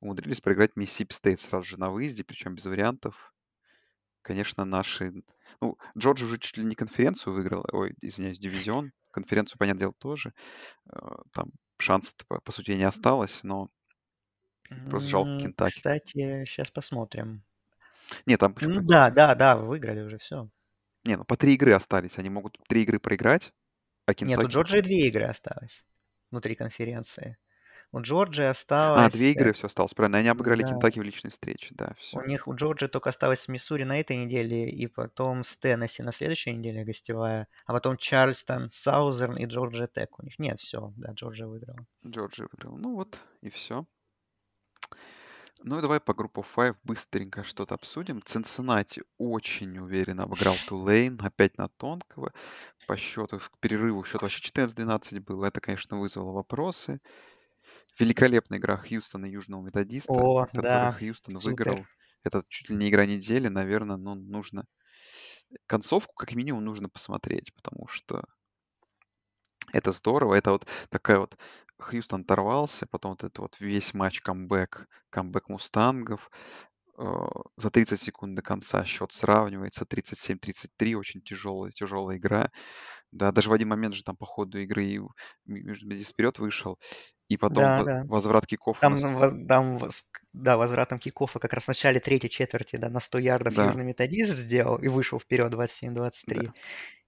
Умудрились проиграть Mississippi State сразу же на выезде, причем без вариантов конечно, наши... Ну, Джорджия уже чуть ли не конференцию выиграл, ой, извиняюсь, дивизион. Конференцию, понятное дело, тоже. Э, там шансов, по сути, не осталось, но просто жалко Кентаки. Кстати, сейчас посмотрим. Нет, там? Ну да, да, да, выиграли уже все. Не, ну по три игры остались. Они могут три игры проиграть, а Кентаки... Нет, у Джорджии две игры осталось внутри конференции. У Джорджии осталось... А, две игры все осталось, правильно. Они обыграли да. Кентаки в личной встрече, да, все. У них, у Джорджии только осталось с Миссури на этой неделе, и потом с Теннесси на следующей неделе гостевая, а потом Чарльстон, Саузерн и Джорджия Тек. У них нет, все, да, Джорджия выиграла. Джорджия выиграла. Ну вот, и все. Ну и давай по группу 5 быстренько что-то обсудим. Цинциннати очень уверенно обыграл Тулейн, опять на тонкого. По счету, к перерыву счет вообще 14-12 был. Это, конечно, вызвало вопросы. Великолепная игра Хьюстона и Южного Методиста, О, который да, Хьюстон супер. выиграл. Это чуть ли не игра недели, наверное, но нужно... Концовку, как минимум, нужно посмотреть, потому что это здорово. Это вот такая вот... Хьюстон оторвался, потом вот это вот весь матч камбэк, камбэк Мустангов. Э, за 30 секунд до конца счет сравнивается, 37-33, очень тяжелая, тяжелая игра. Да, даже в один момент же там по ходу игры Методист вперед вышел, и потом Да, да. возврат киков Там, нас... во- там, да, возвратом кикоффа как раз в начале третьей четверти, да, на 100 ярдов Да, Южный Методист сделал и вышел вперед да, 27-23.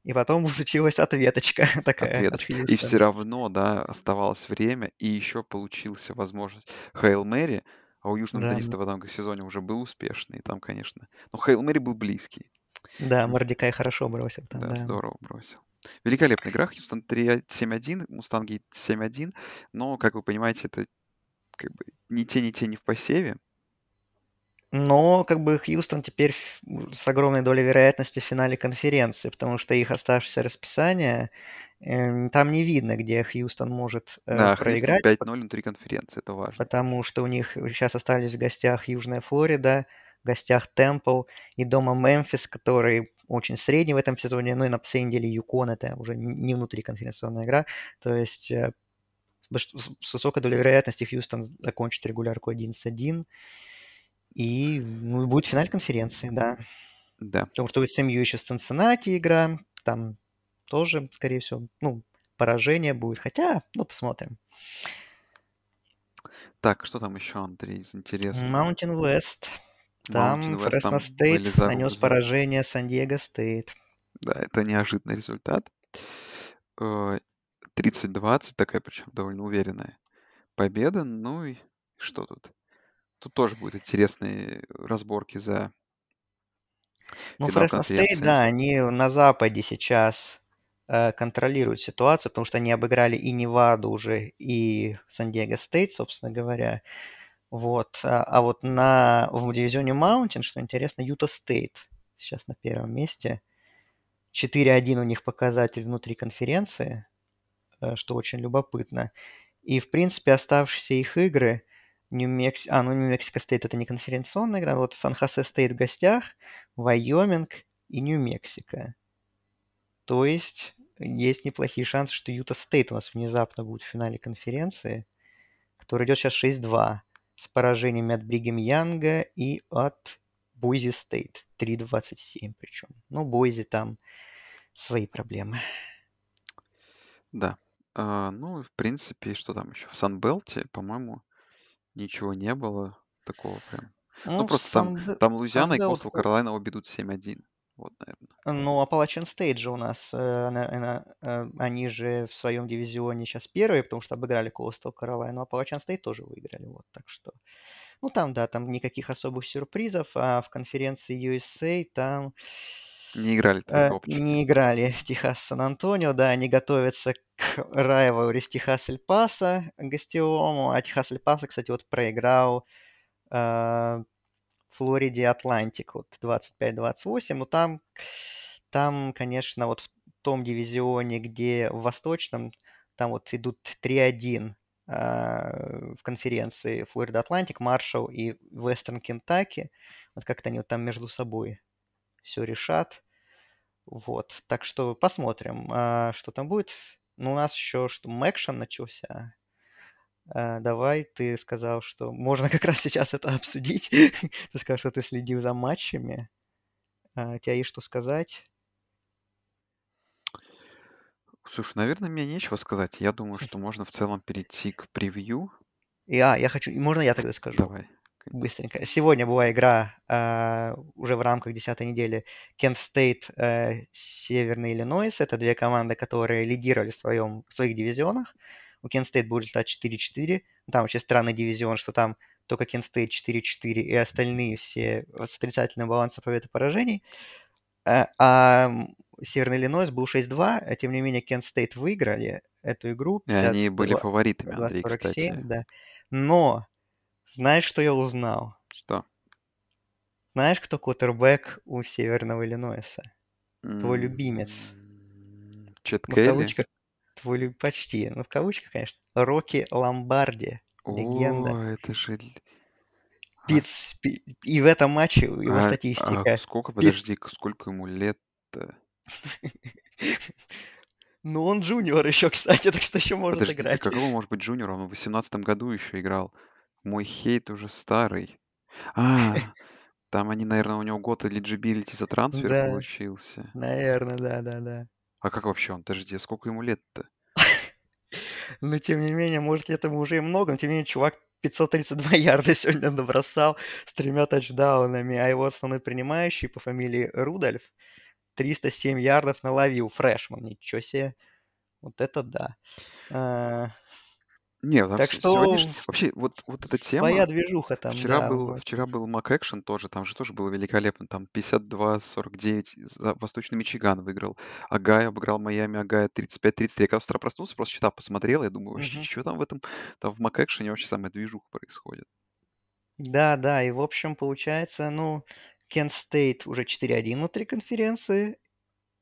И потом случилась ответочка такая от ответочка. И все равно, да, оставалось время, и еще получился возможность Хейл Мэри, а у Южного Да, Методиста в этом сезоне уже был успешный, и там, конечно... Ну, Хейл Мэри был близкий. да, Мордекай хорошо бросил там, Да, да. здорово бросил. Великолепная игра. Хьюстон 3-7-1, Мустанги 7-1. Но, как вы понимаете, это как бы ни те, ни те не в посеве. Но как бы Хьюстон теперь ф- с огромной долей вероятности в финале конференции, потому что их оставшееся расписание, эм, там не видно, где Хьюстон может э, Да, Хьюстон проиграть, 5-0 внутри конференции, это важно. потому что у них сейчас остались в гостях Южная Флорида, в гостях Темпл и дома Мемфис, который очень средний в этом сезоне, ну и на последней неделе Юкон, это уже не внутриконференционная игра, то есть э, с высокой долей вероятности Хьюстон закончит регулярку 11-1, и ну, будет финал конференции, да. Да. Потому что у SMU еще с Цинциннати игра, там тоже, скорее всего, ну, поражение будет. Хотя, ну, посмотрим. Так, что там еще, Андрей, из интересного? Mountain West. Там Fresno State нанес поражение San Diego State. Да, это неожиданный результат. Э, 30-20, такая причем довольно уверенная победа. Ну и что тут? Тут тоже будут интересные разборки за Ну, Fresno State, да, они на Западе сейчас э, контролируют ситуацию, потому что они обыграли и Неваду уже, и San Diego State, собственно говоря. Вот. А, а вот на, в дивизионе Mountain, что интересно, Utah State сейчас на первом месте. 4-1 у них показатель внутри конференции, э, что очень любопытно. И, в принципе, оставшиеся их игры, Нью-Мекс... А, ну, Нью-Мексико Стейт это не конференционная игра, вот Сан-Хосе Стейт в гостях, Вайоминг и Нью-Мексико. То есть есть неплохие шансы, что Юта Стейт у нас внезапно будет в финале конференции, который идет сейчас 6-2 с поражениями от Бригем Янга и от Бойзи Стейт. 3-27 причем. Ну, Бойзи там свои проблемы. Да. А, ну, в принципе, что там еще? В Санбелте, по-моему, ничего не было такого прям. Ну, Ну, просто там, Сан... там Луизиана и Костел Каролайна обе идут 7-1. Вот, наверное. ну, Appalachian State же у нас, э, она, э, они же в своем дивизионе сейчас первые, потому что обыграли Coastal Carolina, но Appalachian State тоже выиграли, вот, так что... Ну, там, да, там никаких особых сюрпризов, а в конференции USA там Не играли твои э, не играли Техас Сан-Антонио, да, они готовятся к rivalry с Техас Эль Пасо гостевому, а Техас Эль Пасо, кстати, вот проиграл э, Флориде Атлантик, вот 25-28, но там, там, конечно, вот в том дивизионе, где в Восточном, там вот идут 3-1 а, в конференции Флорида Атлантик, Маршалл и Вестерн Кентаки. Вот как-то они вот там между собой все решат. Вот, так что посмотрим, а, что там будет. Ну, у нас еще что Мэкшен начался. А, давай, ты сказал, что можно как раз сейчас это обсудить. ты сказал, что ты следил за матчами. А, у тебя есть что сказать? Слушай, наверное, мне нечего сказать. Я думаю, что можно в целом перейти к превью. И, а, я хочу... Можно я тогда скажу? Давай. Быстренько. Сегодня была игра а, уже в рамках десятой недели. Кент Стейт, а, Северный Иллинойс. Это две команды, которые лидировали в, своем, в своих дивизионах. У Кент Стейт будет результат 4-4. Там вообще странный дивизион, что там только Кент Стейт 4-4 и остальные все с отрицательным балансом побед и поражений. А, а Северный Иллинойс был 6-2, а тем не менее Кент Стейт выиграли эту игру. 50, и они были фаворитами, Андрей, 47, кстати. Да. Но знаешь, что я узнал? Что? Знаешь, кто квотербек у Северного Иллинойса? Твой любимец. Чет ну, в кавычках, твой почти. Ну, в кавычках, конечно. Рокки Ломбарди. Легенда. О, это же... Пиц, пи... И в этом матче его а, статистика. А сколько, подожди, Пиц... сколько ему лет-то? Ну, он джуниор еще, кстати, так что еще может Подожди, играть. какого может быть джуниором? Он в 18 году еще играл. Мой хейт уже старый. А, там они, наверное, у него год элиджибилити за трансфер да, получился. Наверное, да, да, да. А как вообще он? Подожди, сколько ему лет-то? Но тем не менее, может, этому уже и много, но тем не менее, чувак 532 ярда сегодня набросал с тремя тачдаунами, а его основной принимающий по фамилии Рудольф 307 ярдов наловил. Фрешман, ничего себе. Вот это да. Не, там так с- что сегодняшний- вообще вот, вот эта тема. своя движуха там, Вчера да, был, вот. вчера был Мак Экшен тоже, там же тоже было великолепно. Там 52-49 за Восточный Мичиган выиграл. Агая обыграл Майами, Агая 35-33. Я когда с утра проснулся, просто счета посмотрел, я думаю, вообще, Мгм. что там в этом, там в Мак Экшене вообще самая движуха происходит. Да, да, и в общем получается, ну, Кент Стейт уже 4-1 внутри конференции,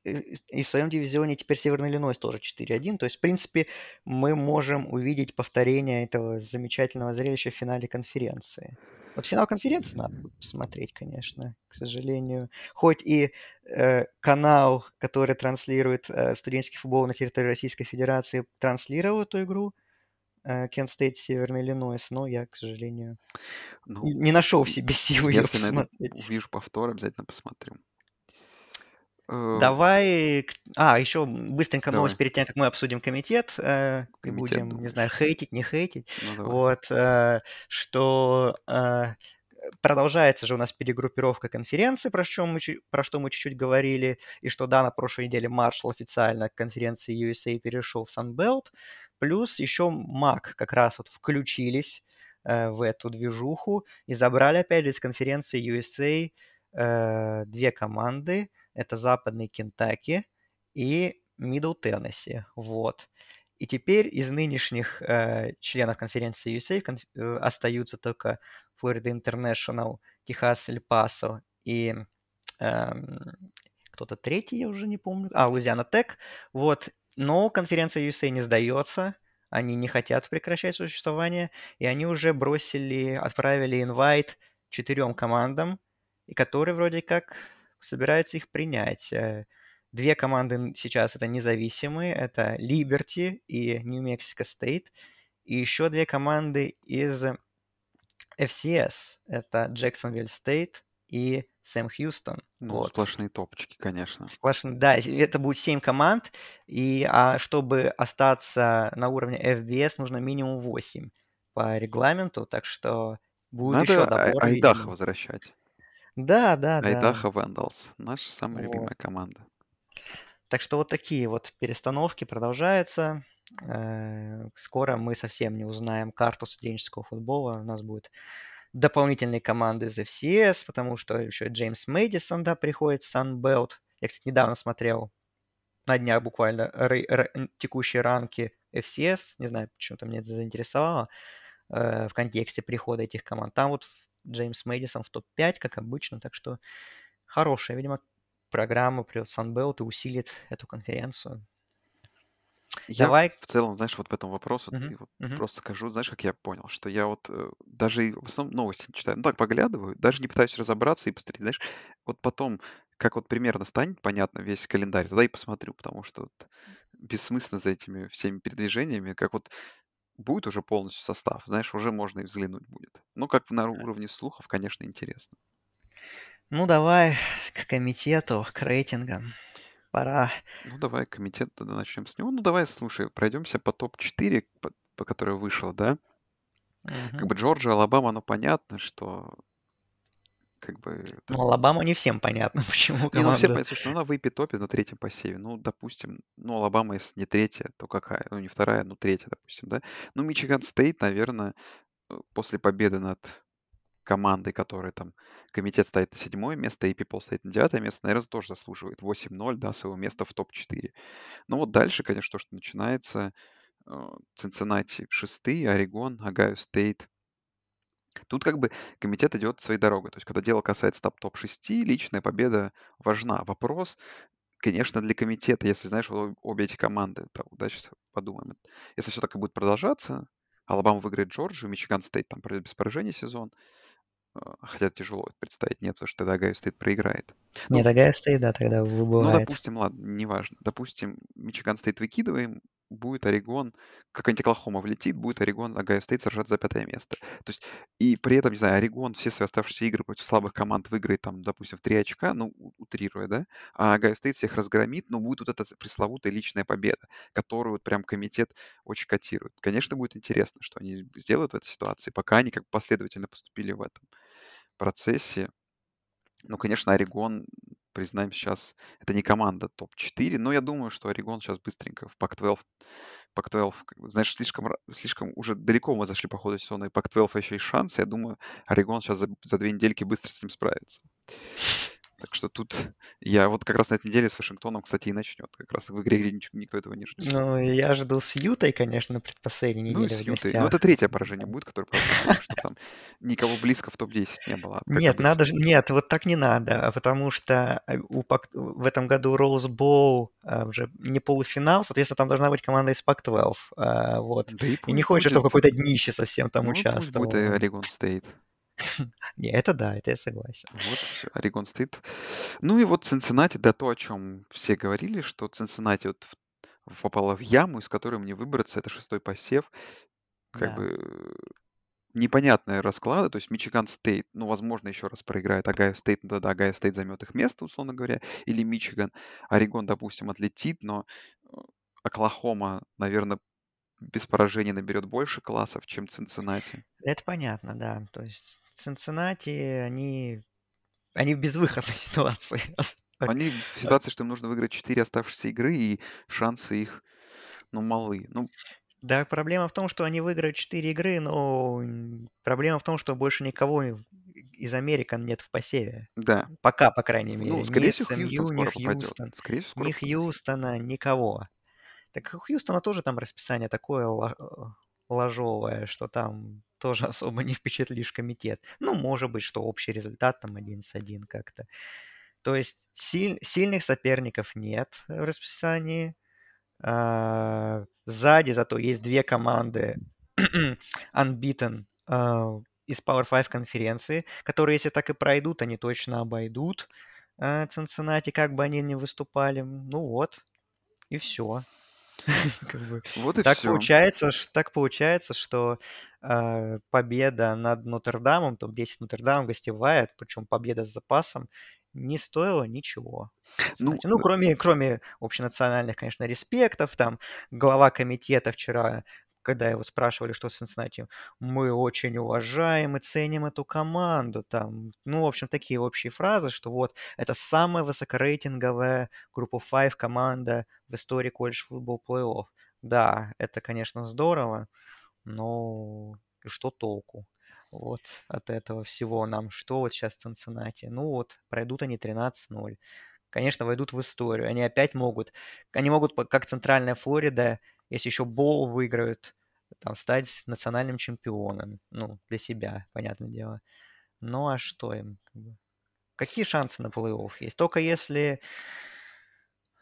и в своем дивизионе теперь Северный Иллинойс тоже 4-1. То есть, в принципе, мы можем увидеть повторение этого замечательного зрелища в финале конференции. Вот финал конференции надо будет посмотреть, конечно, к сожалению. Хоть и э, канал, который транслирует э, студенческий футбол на территории Российской Федерации, транслировал эту игру, Кент Стейт, Северный Иллинойс, но я, к сожалению, Ну, не нашел в себе силы ее если найду, посмотреть. увижу повтор, обязательно посмотрю. Э, Давай... А, еще быстренько новость Давай, перед тем, как мы обсудим комитет, э, комитет будем, не знаю, хейтить, не хейтить. Ну, давай. Вот, э, что продолжается же у нас перегруппировка конференции, про что мы, про что мы чуть-чуть говорили, и что, да, на прошлой неделе маршал официально к конференции USA перешел в Sunbelt, плюс еще MAC как раз вот включились э, в эту движуху и забрали, опять же, из конференции USA э, две команды, это Западный Кентаки и Мидл Теннесси, вот. И теперь из нынешних э, членов конференции USA конф- э, остаются только Флорида Интернешнл, Техас Эль Пасо и эм, кто-то третий, я уже не помню. А, Луизиана Тек. Вот. Но конференция USA не сдается. Они не хотят прекращать существование. И они уже бросили, отправили инвайт четырем командам, и которые вроде как собираются их принять. Э, Две команды сейчас это независимые. Это Liberty и New Mexico State. И еще две команды из FCS. Это Jacksonville State и Сэм Хьюстон. Ну, Вот. сплошные топчики, конечно. Сплошные, да, это будет 7 команд, и а чтобы остаться на уровне FBS, нужно минимум 8 по регламенту, так что будет еще Надо Ай- добор, Айдахо видимо. возвращать. Да, да, да. Айдахо Вендалс. Наша самая Вот. любимая команда. Так что вот такие вот перестановки продолжаются. Э, Скоро мы совсем не узнаем карту студенческого футбола. У нас будут дополнительные команды из FCS, потому что еще Джеймс Мэдисон, да, приходит в Sunbelt. Я, кстати, недавно смотрел на днях буквально рей- р- н- текущие ранки FCS. Не знаю, почему-то меня это заинтересовало э, в контексте прихода этих команд. Там вот в- Джеймс Мэдисон в топ-5, как обычно, так что хорошая, видимо, программа придет Sunbelt и усилит эту конференцию. Я Давай. в целом, знаешь, вот по этому вопросу и вот мгм. просто скажу, знаешь, как я понял, что я вот э, даже в основном новости не читаю, ну так поглядываю, даже не пытаюсь разобраться и посмотреть, знаешь, вот потом, как вот примерно станет понятно весь календарь, тогда и посмотрю, потому что вот бессмысленно за этими всеми передвижениями, как вот будет уже полностью состав, знаешь, уже можно и взглянуть будет. Ну, как на уровне слухов, конечно, интересно. Ну, давай к комитету, к рейтингам. Пора. Ну, давай комитет тогда начнем с него. Ну, давай, слушай, пройдемся по топ-4, по, по которой вышел, да? Как Мгм. бы Джорджия, Алабама, ну, понятно, что как бы... Ну, Алабама не всем понятно, почему Не, ну, все команда... понятно, слушай, ну, она в топе на третьем посеве. Ну, допустим, ну, Алабама, если не третья, то какая? Ну, не вторая, ну, третья, допустим, да? Ну, Мичиган Стейт, наверное, э, после победы над командой, которая там, комитет стоит на седьмое место, и AP Poll стоит на девятое место, наверное, тоже заслуживает 8-0, да, своего места в топ-4. Ну, вот дальше, конечно, то, что начинается, э, Цинциннати шестые, Орегон, Огайо Стейт. Тут как бы комитет идет своей дорогой. То есть, когда дело касается топ- топ-6, личная победа важна. Вопрос, конечно, для комитета, если, знаешь, вот об- обе эти команды, так, да, сейчас подумаем. Если все так и будет продолжаться, Алабама выиграет Джорджию, Мичиган Стейт там пройдет без поражений сезон, э, хотя тяжело это представить, нет, потому что тогда Огайо Стейт проиграет. Ну, Нет, Огайо Стейт, да, тогда ну, выбывает. допустим, ладно, неважно. Допустим, Мичиган Стейт выкидываем, будет Орегон, какая-нибудь Оклахома влетит, будет Орегон, Огайо Стейт сражаться за пятое место. То есть, и при этом, не знаю, Орегон все свои оставшиеся игры против слабых команд выиграет, там, допустим, в 3 очка, ну, утрируя, да, а Огайо Стейт всех разгромит, но будет вот эта пресловутая личная победа, которую вот прям комитет очень котирует. Конечно, будет интересно, что они сделают в этой ситуации, пока они как последовательно поступили в этом процессе. Ну, конечно, Орегон, признаем сейчас, это не команда топ-4, но я думаю, что Орегон сейчас быстренько в Пак-12, Пак-12, как бы, знаешь, слишком, слишком уже далеко мы зашли по ходу сезона, и Пак-12 еще есть шанс, я думаю, Орегон сейчас за, за две недельки быстро с ним справится. Так что тут я вот как раз на этой неделе с Вашингтоном, кстати, и начнет. Как раз в игре, где никто этого не ждет. Ну, я жду с Ютой, конечно, на предпоследней Ну, неделе с в Ютой. Ну, это третье поражение будет, которое, потому что там никого близко в топ-10 не было. Нет, надо же, нет, вот так не надо, а потому что э, в этом году Rose Bowl а, уже не полуфинал, соответственно, там должна быть команда из Пак-12, а, вот. Да и И не хочется, чтобы какое-то днище совсем там ну, пусть будет участвовало. Орегон Стейт. Не, это да, это я согласен. Вот все, Орегон Стейт. Ну и вот Цинциннати, да, то, о чем все говорили, что Цинциннати вот попала в яму, из которой не выбраться, это шестой посев. Как Да. бы непонятные расклады, то есть Мичиган Стейт, ну, возможно, еще раз проиграет Огайо Стейт, ну, тогда Огайо Стейт займет их место, условно говоря, или Мичиган. Орегон, допустим, отлетит, но э, Оклахома, наверное, без поражений наберет больше классов, чем Цинциннати. Это понятно, да. То есть Цинциннати, они, они в безвыходной ситуации. Они в ситуации, что им нужно выиграть 4 оставшиеся игры, и шансы их, ну, малы. Ну, Да, проблема в том, что они выиграют 4 игры, но проблема в том, что больше никого из Американ нет в посеве. да. Пока, по крайней мере. Ну, скорее всего, Хьюстон ни скоро. Хьюстон, Скорее всего, скоро ни. Хьюстона, никого. Так у Хьюстона тоже там расписание такое ложовое, что там тоже особо не впечатлишь комитет. Ну, может быть, что общий результат там 11-1 как-то. То есть силь- сильных соперников нет в расписании. А, Сзади зато есть две команды unbeaten а, из Power 5 конференции, которые, если так и пройдут, они точно обойдут а, как бы они ни выступали. Ну вот, и все. Как бы Вот и так все. получается, ш- так получается, что э, победа над Нотр-Дамом, топ-10 Нотр-Дам гостевая, причем победа с запасом, не стоила ничего. Ну. Ну, кроме, кроме общенациональных, конечно, респектов, там глава комитета вчера, когда его спрашивали, что с Цинциннати, мы очень уважаем и ценим эту команду, там, ну, в общем, такие общие фразы, что вот это самая высокорейтинговая группа 5 команда в истории колледж футбол плей-офф. Да, это, конечно, здорово, но и что толку? Вот от этого всего нам. Что вот сейчас в Цинциннати? Ну вот, пройдут они 13-0. Конечно, войдут в историю. Они опять могут, они могут, как Центральная Флорида, если еще Bowl выиграют, там, стать национальным чемпионом. Ну, для себя, понятное дело. Ну, а что им? Какие шансы на плей-офф есть? Только если,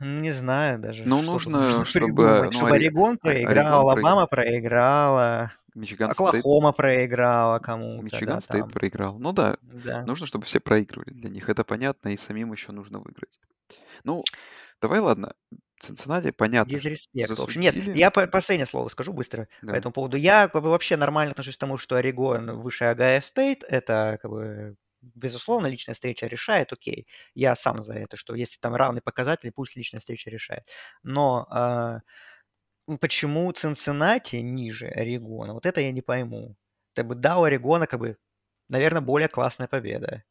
ну, не знаю даже, Ну, что нужно, можно чтобы, придумать. ну, Чтобы Орегон проиграл, Орегон. Алабама проиграла, Мичиган Стейт, Оклахома проиграла кому-то, Мичиган да, Стейт там. проиграл. Ну да, Да. нужно, чтобы все проигрывали для них. Это понятно, и самим еще нужно выиграть. Ну, давай, ладно. Цинциннати, понятно, Дизреспект. В общем, нет, я по- последнее слово скажу быстро по Да. этому поводу. Я как бы вообще нормально отношусь к тому, что Орегон выше Агая Стейт. Это как бы безусловно, личная встреча решает, окей. Я сам за это, что если там равный показатель, пусть личная встреча решает. Но м, почему Цинциннати ниже Орегона? Вот это я не пойму. Как бы, да, у Орегона, как бы, наверное, более классная победа.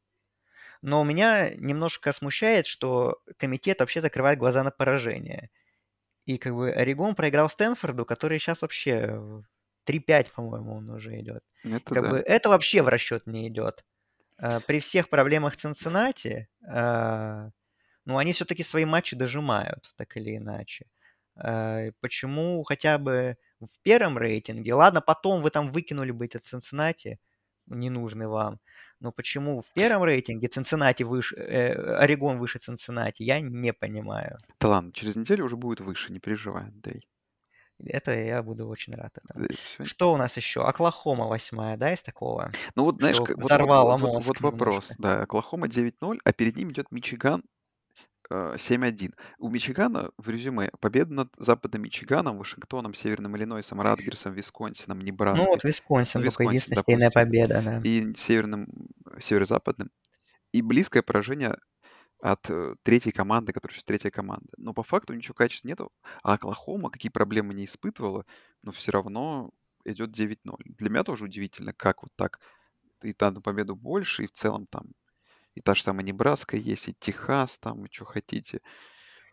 Но меня немножко смущает, что комитет вообще закрывает глаза на поражение. И как бы Орегон проиграл Стэнфорду, который сейчас вообще в 3-5, по-моему, он уже идет. Это Как да. бы это вообще в расчет не идет. А, При всех проблемах Цинциннати, а, ну, они все-таки свои матчи дожимают, так или иначе. А, Почему хотя бы в первом рейтинге, ладно, потом вы там выкинули бы этот Цинциннати, ненужный вам, но почему в первом рейтинге Цинциннати выше, э, Орегон выше Цинциннати, я не понимаю. Да ладно, через неделю уже будет выше, не переживай, Андрей. Это я буду очень рад этому. Это всё- Что у нас еще? Оклахома восьмая, да, из такого? Ну вот, знаешь, как- вот, вот- взорвало вот- вот- мозг вот вопрос. немножко. Да, Оклахома 9-0, а перед ним идет Мичиган 7-1. У Мичигана в резюме победа над Западным Мичиганом, Вашингтоном, Северным Иллинойсом, Радгерсом, Висконсином, Ну Небраской. вот Висконсин, Ну, только Висконсин, единственная стейная допустим. победа, да. и северным, северо-западным. И близкое поражение от э, третьей команды, которая сейчас третья команда. Но по факту ничего качества нету. А Оклахома, какие проблемы не испытывала, но все равно идет 9-0. Для меня тоже удивительно, как вот так. И там победу больше, и в целом там и та же самая Небраска есть, и Техас там, и что хотите.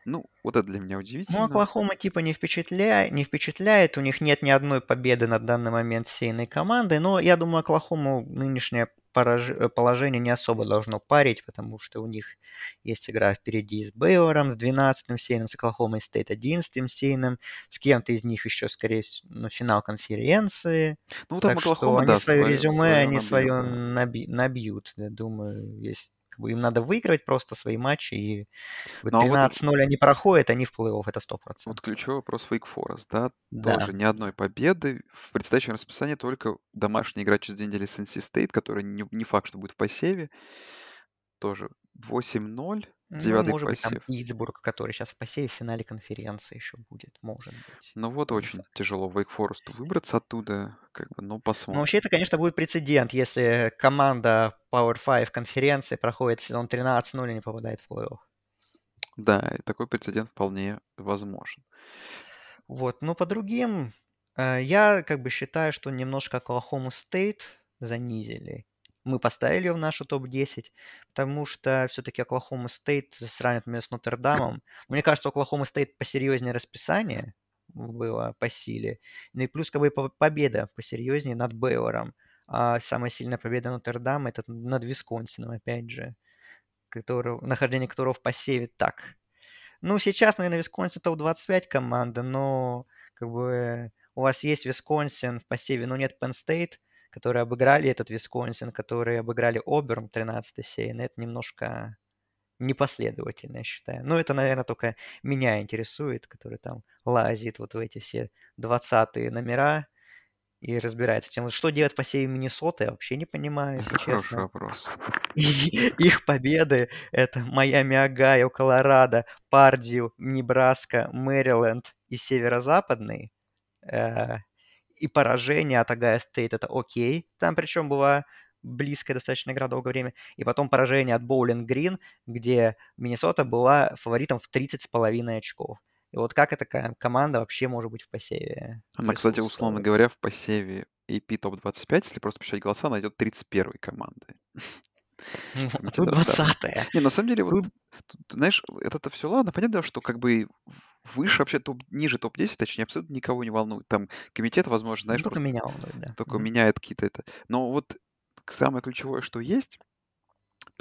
Ну, вот это для меня Ну, удивительно. Оклахома типа не впечатляет, не впечатляет, у них нет ни одной победы на данный момент сейной команды, но я думаю, Оклахому нынешняя положение не особо должно парить, потому что у них есть игра впереди с Бейором, с 12-м сейном, с Оклахомой Стейт 11-м сейном, с кем-то из них еще, скорее всего, ну, финал конференции. Ну, там так что Оклахома, они да, свое свое, резюме, свое они свое набьет, да. набьют. Я думаю, есть им надо выиграть просто свои матчи, и Ну, а вот 13-0 они проходят, они в плей-офф, это 100%. Вот ключевой вопрос Wake Forest, да, Да. тоже ни одной победы. В предстоящем расписании только домашняя игра через две недели с NC State, которая не, не факт, что будет в посеве. Тоже 8-0, Ну, девятый может быть, там посев. Питтсбург, который сейчас в посеве в финале конференции еще будет, может быть. Ну вот очень тяжело Wake Forest выбраться оттуда, как бы, ну посмотрим. вообще это, конечно, будет прецедент, если команда Power 5 конференции проходит сезон 13-0 и не попадает в плей-офф. Да, и такой прецедент вполне возможен. Вот, но по другим, э, я как бы считаю, что немножко Оклахому Стейт занизили. Мы поставили ее в нашу топ-10, потому что все-таки Оклахома Стейт сравнивают меня с Нотр-Дамом. Мне кажется, Оклахома Стейт посерьезнее расписание было по силе. Ну и плюс как бы по- победа посерьезнее над Бейлором. А самая сильная победа Нотр-Дама это над Висконсином, опять же, которого, нахождение которого в посеве так. Ну, сейчас, наверное, Висконсин топ-25 команда, но как бы у вас есть Висконсин в посеве, но нет Penn State, которые обыграли этот Висконсин, которые обыграли Оберн 13 сейн. Это немножко непоследовательно, я считаю. Но это, наверное, только меня интересует, который там лазит вот в эти все 20 номера и разбирается тем, что делать в посеве Миннесоты, я вообще не понимаю, если Это хороший честно. вопрос. И их победы — это Майами, Огайо, Колорадо, Пардью, Небраска, Мэриленд и Северо-Западный. Э, И поражение от Огайо Стейт — это окей. Там причем была близкая достаточно игра долгое время. И потом поражение от Боулинг Грин, где Миннесота была фаворитом в 30,5 очков. И вот как эта ко- команда вообще может быть в посеве Она, кстати, условно говоря, в посеве AP топ-25, если просто посчитать голоса, она идет 31 командой. Ну, А Комитета, тут да. 20 Не, на самом деле, вот, Тут знаешь, это-то все ладно. Понятно, что как бы выше вообще топ, ниже топ-10, точнее, абсолютно никого не волнует. Там комитет, возможно, ну, знаешь, только меня волнует, да. только Мгм. меняет какие-то это. Но вот самое ключевое, что есть,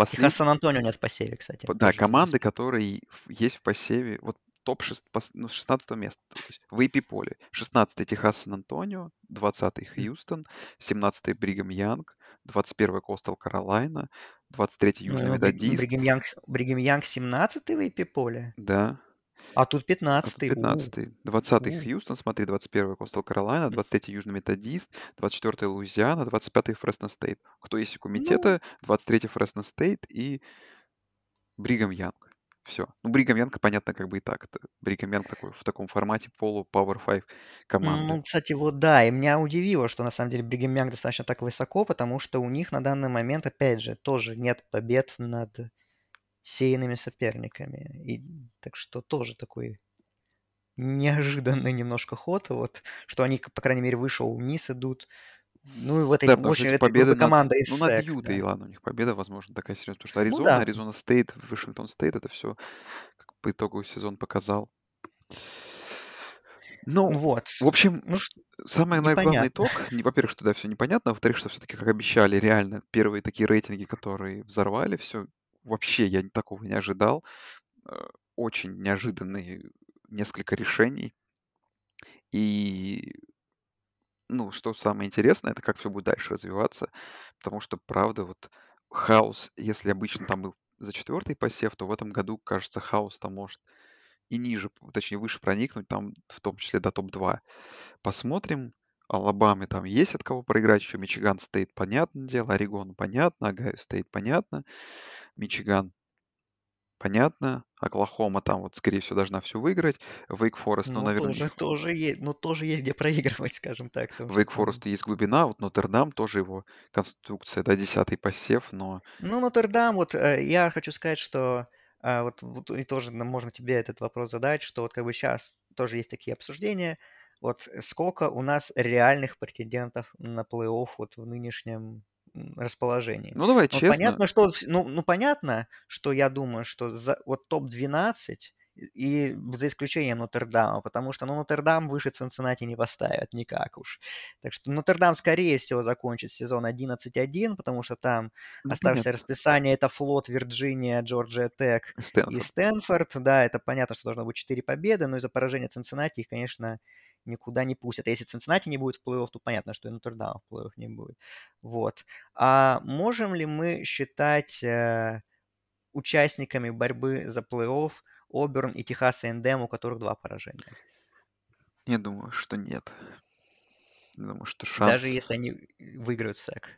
Техас послед... Сан-Антонио нет в посеве, кстати. да, Тоже команды, интересно. которые есть в посеве, вот топ 6, ну, 16 место, то есть в AP поле. 16 Техас Сан-Антонио, 20 М. Хьюстон, 17 Бригам Янг, 21 Костел Каролайна, 23 Ну, Южный ну, Бри- Методист, Бригем Янг, Бригем Янг 17 в AP поле, да, а тут А тут 15 У, 15 20 у. Хьюстон, смотри, 21 Костел Каролайна, М. 23 Южный Методист, 24 Луизиана, 25 Фресно Стейт. Кто есть у Ну, комитета? 23 Фресно Стейт и Бригам Янг. Все. Ну, Бригам Янг, понятно, как бы и так. Бригам Янг такой, в таком формате полу Power 5 команды. ну, кстати, вот да, и меня удивило, что на самом деле Бригам Янг достаточно так высоко, потому что у них на данный момент, опять же, тоже нет побед над сеянными соперниками. И так что тоже такой неожиданный немножко ход, вот, что они, по крайней мере, выше у идут. Ну и в этой, Да, эти группе над... команда из Ну, над Ютой, да. ладно, у них победа, возможно, такая серьезная. Потому что Ну Аризона, да, Аризона Стейт, Вашингтон Стейт, это все как по итогу сезон показал. Ну, вот. в общем, Ну, Самый наверное, главный непонятно. итог, не, во-первых, что да, все непонятно, а во-вторых, что все-таки, как обещали, реально первые такие рейтинги, которые взорвали все, вообще я такого не ожидал. Э, Очень неожиданные несколько решений. И, ну, что самое интересное, это как все будет дальше развиваться, потому что, правда, вот хаос, если обычно там был за четвертый посев, то в этом году, кажется, хаос там может и ниже, точнее, выше проникнуть, там в том числе до топ-2. Посмотрим. Алабаме там есть от кого проиграть еще. Мичиган Стейт, понятное дело. Орегон понятно. Огайо Стейт, понятно. Мичиган понятно. Оклахома там вот, скорее всего, должна все выиграть. Вейк Форест, ну, Ну, наверное, тоже, них... тоже есть, ну, тоже есть где проигрывать, скажем так, там... Фореста есть глубина, вот Нотр-Дам тоже его конструкция, да, десятый посев, но Ну, Нотр-Дам, вот э, я хочу сказать, что а, вот, вот и тоже можно тебе этот вопрос задать, что вот как бы сейчас тоже есть такие обсуждения, вот сколько у нас реальных претендентов на плей-офф вот в нынешнем расположении. ну давай Ну, вот честно, понятно, что, ну, ну, понятно, что я думаю, что за, вот топ-12 И за исключением Нотр-Дама, потому что, ну, Нотр-Дам выше Цинциннати не поставят никак уж. Так что Нотр-Дам, скорее всего, закончит сезон 11-1, потому что там Ну, оставшееся понятно. расписание — это Флот, Вирджиния, Джорджия Тек и Стэнфорд. Стэнфорд. Да, это понятно, что должно быть 4 победы, но из-за поражения Цинциннати их, конечно, никуда не пустят. А если Цинциннати не будет в плей-офф, то понятно, что и Нотр-Дам в плей-офф не будет. Вот. А можем ли мы считать э, участниками борьбы за плей-офф Оберн и Техас A&M, у которых два поражения? Я думаю, что нет. Я думаю, что Даже шанс, если они выиграют СЭК.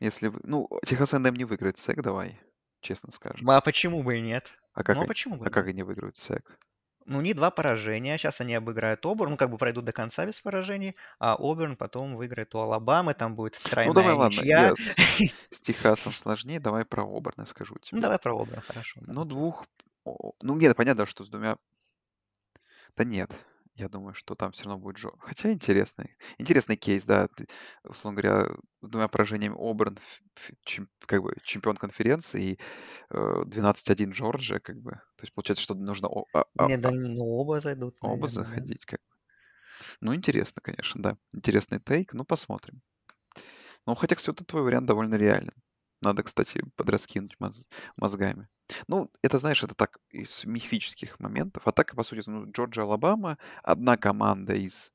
если... Ну, Техас A&M не выиграет СЭК, давай, честно скажем. А почему бы и нет? А как, Ну, а почему бы а и как нет? они выиграют СЭК? Ну, у них два поражения. Сейчас они обыграют Оберн, ну, как бы пройдут до конца без поражений, а Оберн потом выиграет у Алабамы, там будет Ну, тройная давай, ладно, ничья. я с, с Техасом сложнее, давай про Оберн я скажу Ну, тебе. давай про Оберн, хорошо. Ну, давай. двух... Ну, нет, понятно, что с двумя... Да нет, я думаю, что там все равно будет Джо. Хотя интересный. Интересный кейс, да. Ты, условно говоря, с двумя поражениями Оберн, чем- как бы чемпион конференции, и э, 12-1 Джорджия, как бы. То есть получается, что нужно о- а- а- Не, да, а- ну, оба зайдут, оба наверное, да. заходить, как бы. Ну, интересно, конечно, да. Интересный тейк, ну, посмотрим. Ну, хотя, кстати, вот твой вариант довольно реален. Надо, кстати, подраскинуть моз- мозгами. Ну, это, знаешь, это так из мифических моментов. А так, по сути, ну, Джорджия, Алабама, одна команда из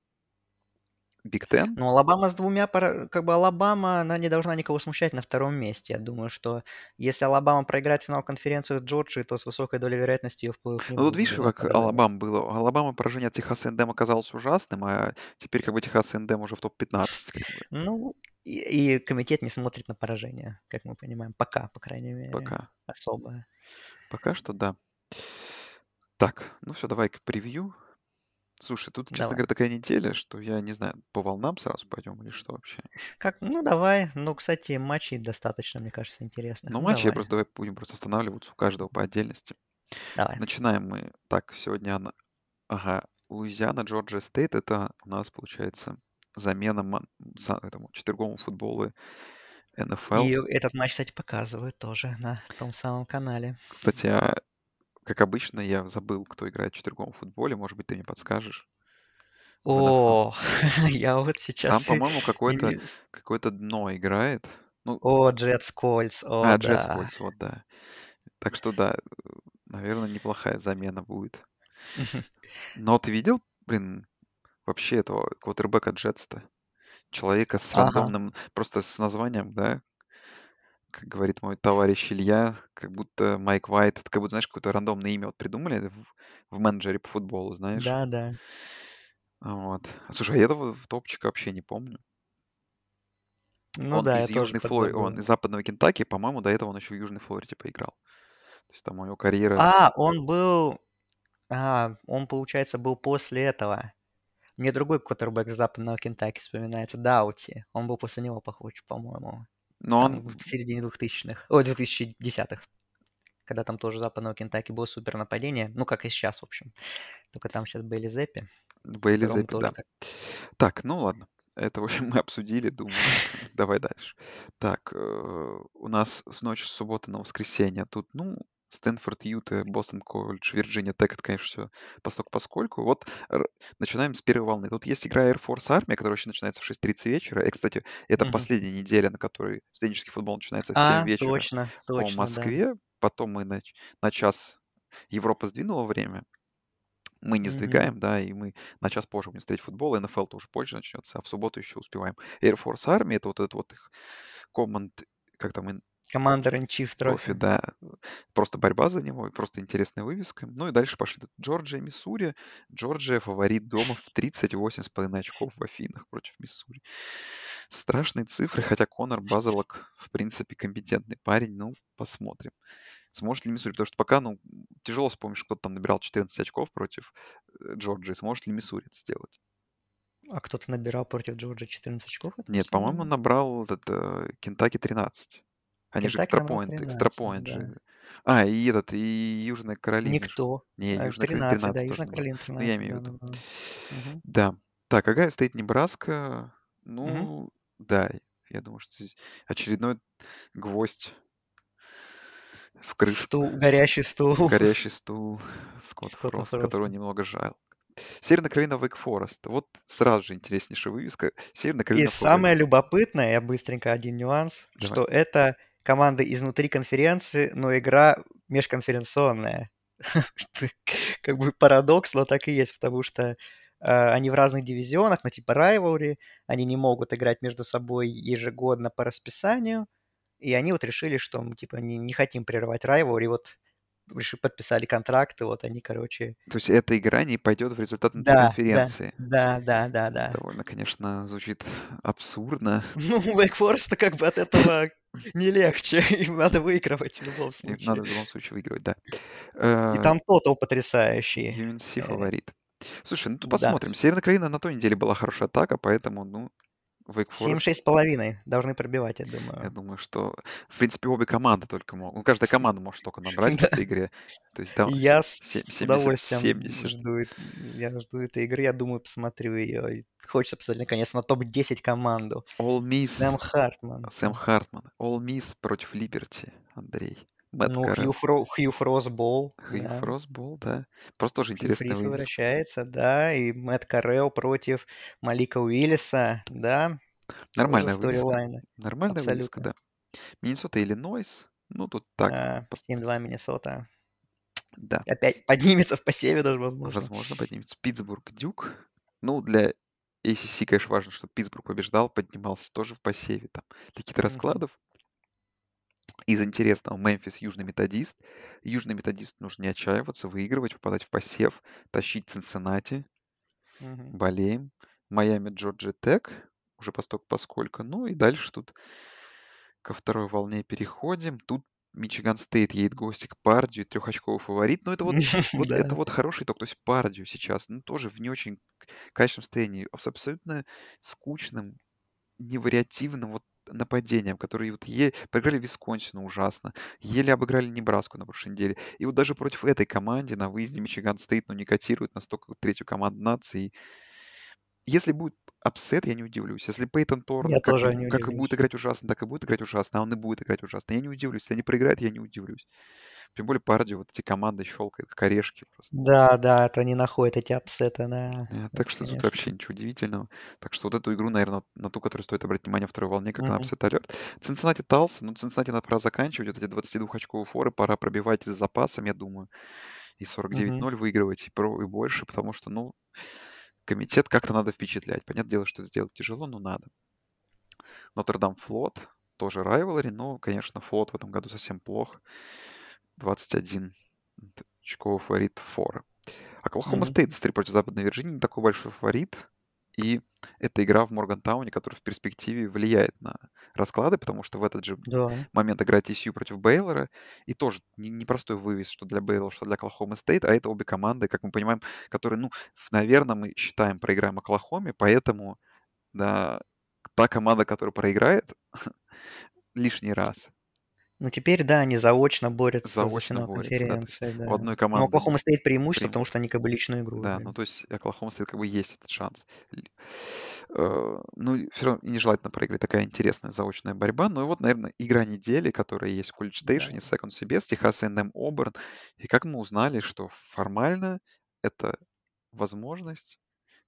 Big Ten. Ну, Алабама с двумя, как бы Алабама, она не должна никого смущать на втором месте. Я думаю, что если Алабама проиграет финал конференции с Джорджией, то с высокой долей вероятности ее в плей-офф не Ну, тут видишь, как. Алабама было. У Алабамы поражение от Техаса Эндем оказалось ужасным, а теперь как бы Техас Эндем уже в топ-15. Как бы, Ну, и, и комитет не смотрит на поражение, как мы понимаем. Пока, по крайней мере, пока. особо. Пока что да. Так, ну все, давай к превью. Слушай, тут, честно Давай. говоря, такая неделя, что я не знаю, по волнам сразу пойдем или что вообще. Как, ну, давай. Ну, кстати, матчей достаточно, мне кажется, интересных. Ну, Ну, матчи я давай. просто давай будем просто останавливаться у каждого по отдельности. Давай. Начинаем мы. Так, сегодня она... Ага, Луизиана, Джорджия Стейт. Это у нас, получается, замена ман- этому четверговому футболу НФЛ. И этот матч, кстати, показывают тоже на том самом канале. Кстати, а, как обычно, я забыл, кто играет в четверговом футболе. Может быть, ты мне подскажешь. О, я вот Там, сейчас по-моему, какое-то какое-то дно играет. Ну, О, Джетс Кольц, о, а, Джетс да. Кольц, вот, да. Так что, да, наверное, неплохая замена будет. Но ты видел, блин, вообще этого квотербека Джетс-то? Человека с Ага, рандомным, просто с названием, да, как говорит мой товарищ Илья, как будто Майк Уайт, это как будто, знаешь, какое-то рандомное имя вот придумали в, в менеджере по футболу, знаешь. да, да. А Вот. Слушай, а я этого топчика вообще не помню. Ну Он да, из Южной Флориды, он из Западного Кентаки, по-моему, до этого он еще в Южной Флориде поиграл. То есть там его карьера... А, он был... А, он, получается, был после этого. Мне другой квотербек с западного Кентаки вспоминается, Даути. Он был после него похож, по-моему. Но Там он... в середине 2000-х. Ой, 2010-х. Когда там тоже западного Кентаки было супер нападение. Ну, как и сейчас, в общем. Только там сейчас Бейли Зеппи, Бейли Зеппи, да. так. Так, ну ладно. Это, в общем, мы обсудили, думаю. Давай дальше. Так, э, у нас с ночи с субботы на воскресенье. Тут, ну, Стэнфорд, Юта, Бостон Колледж, Вирджиния Тек, это, конечно, все постольку поскольку. Вот начинаем с первой волны. Тут есть игра Air Force Army, которая вообще начинается в 6.30 вечера. И, кстати, это Мгм. последняя неделя, на которой студенческий футбол начинается в 7 А, вечера точно, по точно, да. Москве. Потом мы на, на час Европа сдвинула время. Мы не сдвигаем, да, и мы на час позже будем смотреть футбол, НФЛ тоже позже начнется, а в субботу еще успеваем. Air Force Army, это вот этот вот их команд, как там, ин- Командер in Chief трофи, трофи. да, просто борьба за него, просто интересная вывеска. Ну и дальше пошли Джорджия, Миссури. Джорджия фаворит дома в 38,5 очков в Афинах против Миссури. Страшные цифры, хотя Конор Базелок, в принципе, компетентный парень, ну, посмотрим. Сможет ли Миссури? Потому что пока, ну, тяжело вспомнишь, кто там набирал 14 очков против э, Джорджии. Сможет ли Миссури это сделать? А кто-то набирал против Джорджа 14 очков Нет, по-моему, сезоне? набрал этот э, Кентаки 13. Они же экстрапоинт, 13, экстрапоинт да. же. А, и этот, и Южная Каролина. Никто. Не, Э, Южная Каролина 13, да, 13 тоже Южная. Каролина Ну, я 13, имею в да, виду. набрала. Мгм. Да. Так, какая стоит Небраска? Ну, да, я думаю, что здесь очередной гвоздь в крышку. Стул, горящий стул. Горящий стул Скотт Скотта Фрост, которого Фроста. немного жаль. Северная Каролина Вейк Форест. Вот сразу же интереснейшая вывеска. Северная И Каролина самое Флорида. любопытное, я быстренько один нюанс, Давай. что это команда изнутри конференции, но игра межконференционная. Как бы парадокс, но так и есть, потому что э, они в разных дивизионах, но типа rivalry, они не могут играть между собой ежегодно по расписанию, и они вот решили, что мы типа не, не хотим прерывать rivalry, вот реши- подписали контракты, вот они, короче... То есть эта игра не пойдет в результат Да, да, конференции. да, да, да, да. Довольно, конечно, звучит абсурдно. Ну, Wake Forest как бы от этого не легче. Им надо выигрывать в любом И надо случае. в любом случае выигрывать, да. И Э, там тотал потрясающий. UNC Э, фаворит. Слушай, ну тут Да, посмотрим. Северная Каролина на той неделе была хорошая атака, поэтому, ну, Wake Forest 7-6,5 должны пробивать, я Я думаю. думаю, что, в принципе, обе команды только могут. Ну, каждая команда может только набрать в этой игре. То есть там я с се- с удовольствием 70-70. жду, я жду этой игры, я думаю, посмотрю ее. Хочется посмотреть, наконец, на топ-10 команду. All Сэм Miss, Хартман. Сэм Хартман. All Miss против Либерти, Андрей. Мэтт Ну, Хью, Карелл. Фро, Хью Фросбол, Хью да. Фросбол, да. Просто тоже Хью Фрис вывеска. возвращается, да. И Мэтт Карелл против Малика Уиллиса, да. Нормальная вывеска. Нормальная вывеска, Абсолютно. да. Миннесота, Иллинойс. Ну, тут так, А, пос- 7-2 Миннесота. да. Опять поднимется в посеве даже, возможно. Возможно, поднимется. Питтсбург, Дюк. Ну, для ACC, конечно, важно, что Питтсбург побеждал, поднимался тоже в посеве. Там какие-то Мгм. раскладов. Из интересного, Мемфис, Южный Методист. Южный Методист нужно не отчаиваться, выигрывать, попадать в посев, тащить Цинциннати, Мгм. болеем. Майами, Джорджия Тек, уже постольку поскольку. Ну и дальше тут ко второй волне переходим. Тут Мичиган Стейт едет гости к Пардию, трехочковый фаворит. Но это вот, вот это вот хороший итог. То есть Пардию сейчас, ну, тоже в не очень качественном состоянии, с абсолютно скучным, невариативным вот нападением, которые вот е... проиграли Висконсину ужасно, еле обыграли Небраску на прошлой неделе. И вот даже против этой команды на выезде Мичиган Стейт, ну, не котирует настолько третью команду нации. Если будет upset, я не удивлюсь. Если Пейтон Торн Я как, тоже не как будет играть ужасно, так и будет играть ужасно, а он и будет играть ужасно, я не удивлюсь. Если они проиграют, я не удивлюсь. Тем более Пардью, вот эти команды щелкают, как орешки просто. Да, да, это они находят эти upset ы, да. Э, Это, Так что тут конечно. вообще ничего удивительного. Так что вот эту игру, наверное, на ту, которую стоит обратить внимание второй волне, как на Мгм. апсет алерт. Цинциннати Талса, ну, Цинциннати надо пора заканчивать, вот эти 22-очковые форы пора пробивать с запасом, я думаю, и 49-0 Мгм. выигрывать, и, про, и больше, потому что, ну, комитет как-то надо впечатлять. Понятное дело, что это сделать тяжело, но надо. Нотр-Дам Флот, тоже rivalry, но, конечно, Флот в этом году совсем плох. 21 т- очковый фаворит фора. Оклахома. Стейт против Западной Вирджинии не такой большой фаворит. И это игра в Моргантауне, которая в перспективе влияет на расклады, потому что в этот же Да. момент играет TCU против Бейлора. И тоже не- непростой вывес, что для Бейлора, что для Оклахомы Стейт. А это обе команды, как мы понимаем, которые, ну, наверное, мы считаем, проиграем Оклахоме, поэтому, да, та команда, которая проиграет лишний раз, Ну, теперь, да, они заочно борются за заочно финал да, то есть конференции, у да. одной Но команды Оклахома стоит преимущество, преимущество. потому что они как бы личную игру Да, ну играли. то есть Оклахома Стейт как бы есть этот шанс. Э, Ну, все равно нежелательно проиграть. Такая интересная заочная борьба. Ну и вот, наверное, игра недели, которая есть в College Да. Station, Second CBS, Техас A&M Оберн. И как мы узнали, что формально это возможность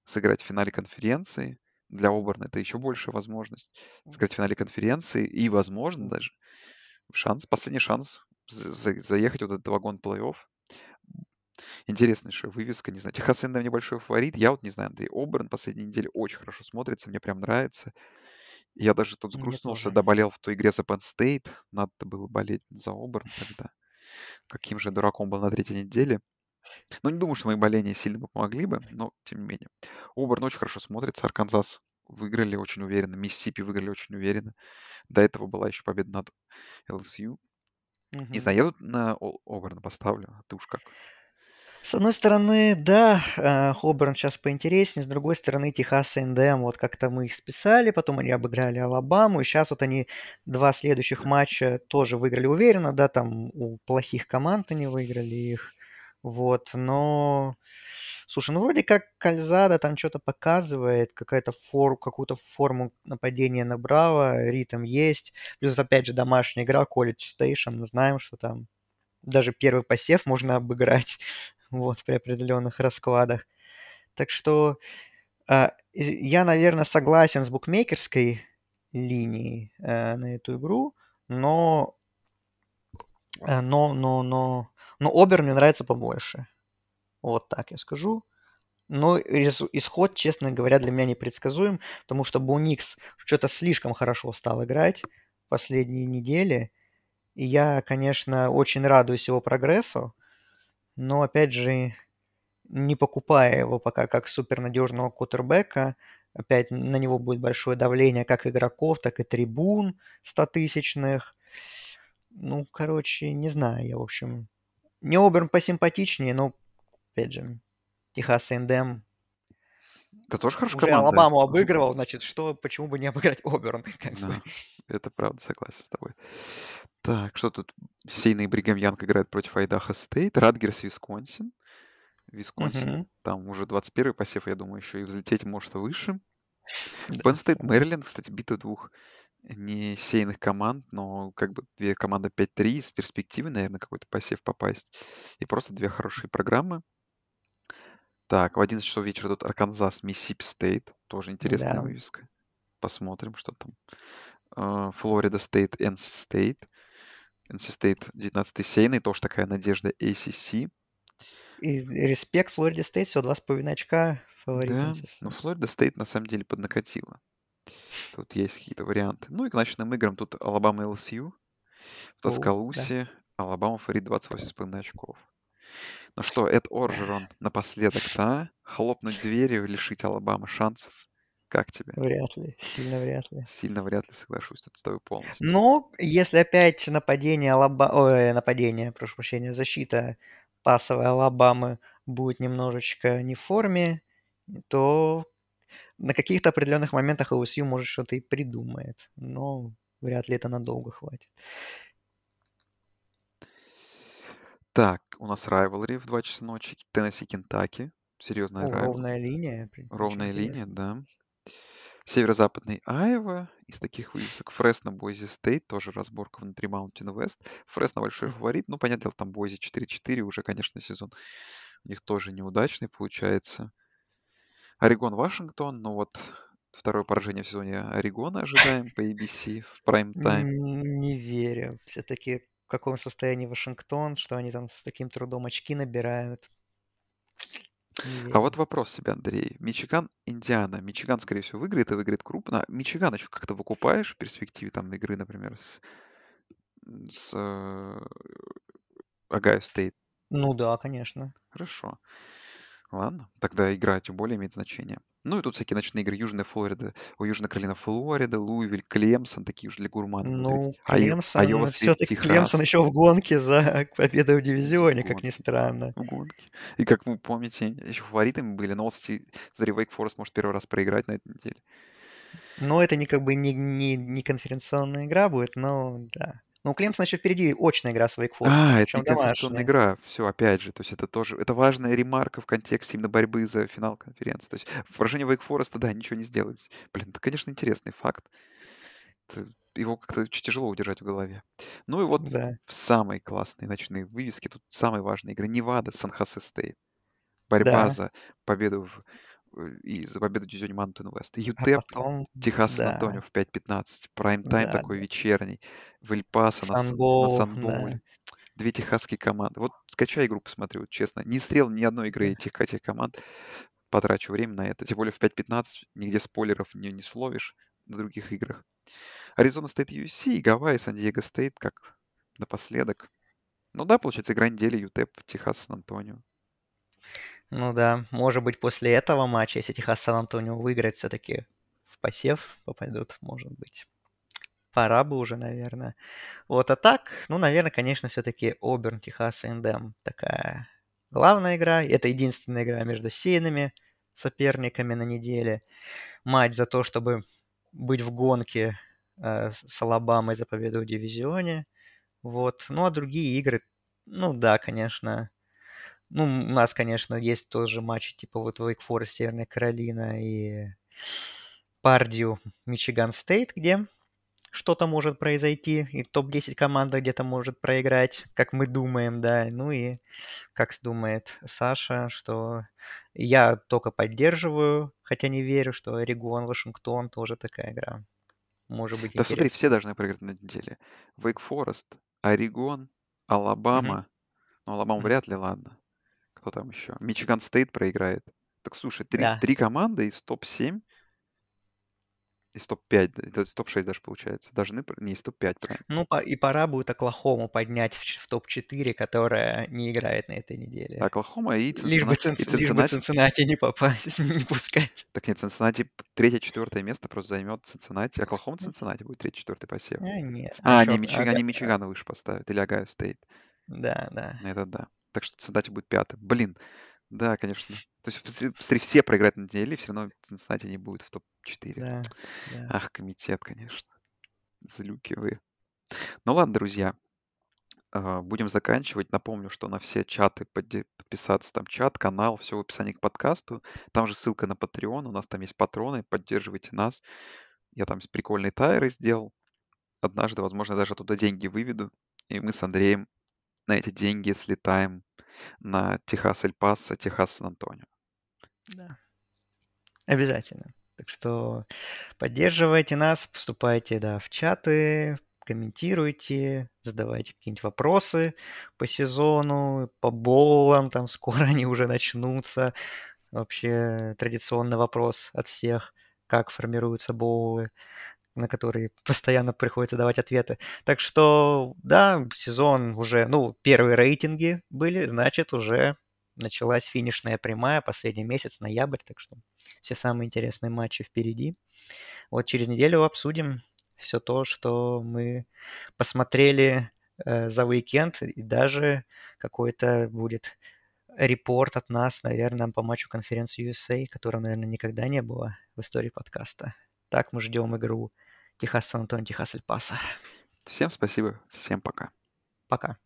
сыграть в финале конференции. Для Оберна это еще большая возможность сыграть в финале конференции и, возможно, даже шанс, последний шанс за- за- заехать вот этот вагон плей-офф. Интереснейшая вывеска, не знаю. Техас A&M небольшой фаворит. Я вот не знаю, Андрей. Оберн последней неделе очень хорошо смотрится, мне прям нравится. Я даже тут Мне сгрустнул, что доболел в той игре за Penn State. Надо было болеть за Оберн тогда. Каким же дураком был на третьей неделе. Ну, не думаю, что мои боления сильно бы помогли бы, но тем не менее. Оберн очень хорошо смотрится. Арканзас выиграли очень уверенно. Миссисипи выиграли очень уверенно. До этого была еще победа над LSU. Не Мгм. знаю, я тут на Оберна поставлю. А ты уж как? С одной стороны, да, Хоберн сейчас поинтереснее, с другой стороны, Техас A&M, вот как-то мы их списали, потом они обыграли Алабаму, и сейчас вот они два следующих матча тоже выиграли уверенно, да, там у плохих команд они выиграли их, вот, но, слушай, ну вроде как Кальзада там что-то показывает, какая-то фор, какую-то форму нападения набрала, ритм есть, плюс опять же домашняя игра, College Station, мы знаем, что там даже первый посев можно обыграть вот, при определенных раскладах. Так что а, я, наверное, согласен с букмекерской линией э, на эту игру, но, э, но, но, но, но Обер мне нравится побольше. Вот так я скажу. Но исход, честно говоря, для меня непредсказуем, потому что Буникс что-то слишком хорошо стал играть последние недели. И я, конечно, очень радуюсь его прогрессу, но, опять же, не покупая его пока как супернадежного кутербека, опять на него будет большое давление как игроков, так и трибун стотысячных. Ну, короче, не знаю я, в общем. Не Оберн посимпатичнее, но, опять же, Техас Эндем. Это тоже хорошая Уже команда. Алабаму обыгрывал, значит, что, почему бы не обыграть Оберн? Как Да, бы. это правда, согласен с тобой. Так, что тут? Сеяный Бригам Янг играет против Айдахо Стейт. Ратгерс Висконсин. Висконсин, Мгм. там уже 21 посев, я думаю, еще и взлететь может выше. State, сам. Мэриленд, кстати, битва двух несеяных команд, но как бы две команды 5-3 с перспективой, наверное, какой-то посев попасть. И просто две хорошие программы. Так, в 11 часов вечера тут Арканзас, Миссисипи Стейт. Тоже интересная Да. вывеска. Посмотрим, что там. А, Флорида Стейт, NC Стейт. NC Стейт 19 сеяный, тоже такая надежда ACC. И респект Флориде Стейт, всего два с половиной очка фаворит, Да, но. Флорида Стейт на самом деле поднакатила. Тут есть какие-то варианты. Ну и к ночным играм тут Алабама LSU. В О, да. Тоскалусе Алабама фаворит 28,5 очков. Ну что, Эд Оржерон напоследок-то, а? Хлопнуть дверью, лишить Алабамы шансов? Как тебе? Вряд ли, сильно вряд ли. Сильно вряд ли соглашусь тут с тобой полностью. Но если опять нападение Алаба... Ой, нападение, прошу прощения, защита пасовой Алабамы будет немножечко не в форме, то на каких-то определенных моментах ЛСЮ может что-то и придумает. Но вряд ли это надолго хватит. Так, у нас rivalry в 2 часа ночи. Теннесси, Кентаки. Серьезная О, ровная линия. при- очень Ровная линия, интересно. да. Северо-западный Айва из таких вывесок. Фресно, Бойзи Стейт, тоже разборка внутри Mountain West. Фресно большой фаворит. Ну, понятное дело, там Бойзи 4-4. Уже, конечно, сезон у них тоже неудачный получается. Орегон, Вашингтон. Ну вот, второе поражение в сезоне Орегона ожидаем по ABC в прайм-тайм. Не верю. Все-таки в каком состоянии Вашингтон, что они там с таким трудом очки набирают. А вот вопрос тебе, Андрей. Мичиган, Индиана. Мичиган, скорее всего, выиграет и выиграет крупно. Мичиган еще как-то выкупаешь в перспективе там игры, например, с, с э, Огайо Стейт. Ну да, конечно. Хорошо. Ладно, тогда игра тем более имеет значение. Ну и тут всякие ночные игры. Южная Флорида, у Южная Каролина, Флорида, Луивиль, Клемсон, такие уже для гурманов на 30. Ну, Айо- Клемсон, Айова все-таки Клемсон еще в гонке за победу в дивизионе, в как ни странно. В гонке. И как вы помните, еще фаворитами были, но Зари Вейк Форест может первый раз проиграть на этой неделе. Но это не как бы не, не, не конференционная игра будет, но да. Ну, у Клемсона еще впереди очная игра с Вейкфорестом, А, это не конференционная игра. Все, опять же, то есть это тоже, это важная ремарка в контексте именно борьбы за финал конференции. То есть в поражении Вейк Фореста, да, ничего не сделать. Блин, это, конечно, интересный факт. Это- его как-то очень тяжело удержать в голове. Ну и вот Да, в самые классные ночные вывески, тут самые важные игры. Невада, Сан-Хосе Стейт. Борьба да. за победу в, и за победу дивизионе Mountain West. А UTEP, потом, Техас да, Сан-Антонио в 5.15. Прайм-тайм да, такой да. вечерний. В на, на Sun Bowl, да, Sun Bowl е. Две техасские команды. Вот скачай игру, посмотри, вот честно. Не смотрел ни одной игры этих, этих команд. Потрачу время на это. Тем более в 5.15 нигде спойлеров не, не словишь на других играх. Аризона Стейт USC и Гавайи, Сан-Диего Стейт как напоследок. Ну да, получается, игра недели UTEP, Техас, Сан-Антонио. Ну да, может быть, после этого матча, если Техас Сан-Антонио выиграет, все-таки в посев попадут, может быть. Пора бы уже, наверное. Вот, а так, ну, наверное, конечно, все-таки Оберн, Техас, Эндем такая главная игра. Это единственная игра между сеянными соперниками на неделе. Матч за то, чтобы быть в гонке э, с Алабамой за победу в дивизионе. Вот. Ну, а другие игры, ну да, конечно. Ну, у нас, конечно, есть тоже матчи, типа вот Wake Forest, Северная Каролина и Пардию, Мичиган Стейт, где что-то может произойти, и топ-10 команда где-то может проиграть, как мы думаем, да. Ну и как думает Саша, что я только поддерживаю, хотя не верю, что Орегон, Вашингтон тоже такая игра. Может быть Да смотри, все должны проиграть на неделе. Вейк Форест, Орегон. Алабама. Ну, Алабама Мгм. вряд ли, ладно. Кто там еще? Мичиган Стейт проиграет. Так слушай, три, Да, три команды из топ-7, из топ-5, да, это из топ-6 даже получается, должны... Не, из топ-5, правильно. ну и пора будет Оклахому поднять в, в топ-4, которая не играет на этой неделе. Оклахома и Лишь бы, Цинциннати. И Цинц- лишь бы Цинциннати. Не попасть, не пускать. Так нет, Цинциннати третье-четвертое место просто займет Цинциннати. Оклахома Цинциннати будет третий-четвертый посев. А, нет, а А, чё, Мичиган, они Мичигана выше поставят, или Огайо Стейт. да, да, Это да. Так что Цинциннати будет пятым. Блин, да, конечно. То есть, посмотри, все проиграют на неделе, все равно Цинциннати не будет в топ-4. да, да. Ах, комитет, конечно. Злюки вы. Ну ладно, друзья. а, Будем заканчивать. Напомню, что на все чаты подписаться, там чат, канал, все в описании к подкасту. Там же ссылка на Patreon, у нас там есть патроны, поддерживайте нас. Я там прикольные тайры сделал. Однажды, возможно, даже оттуда деньги выведу. И мы с Андреем на эти деньги слетаем на Техас Эль Пасо, Техас Сан-Антонио. Да. Обязательно. Так что поддерживайте нас, вступайте да, в чаты, комментируйте, задавайте какие-нибудь вопросы по сезону, по боулам, там скоро они уже начнутся. Вообще традиционный вопрос от всех, как формируются боулы, на которые постоянно приходится давать ответы. Так что, да, сезон уже, ну, первые рейтинги были, значит, уже началась финишная прямая, последний месяц, ноябрь, так что все самые интересные матчи впереди. Вот через неделю обсудим все то, что мы посмотрели э, за уикенд, и даже какой-то будет репорт от нас, наверное, по матчу конференции USA, которого, наверное, никогда не было в истории подкаста. Так мы ждем игру Техас Сан-Антонио, Техас Эль Пасо. Всем спасибо, всем пока. Пока.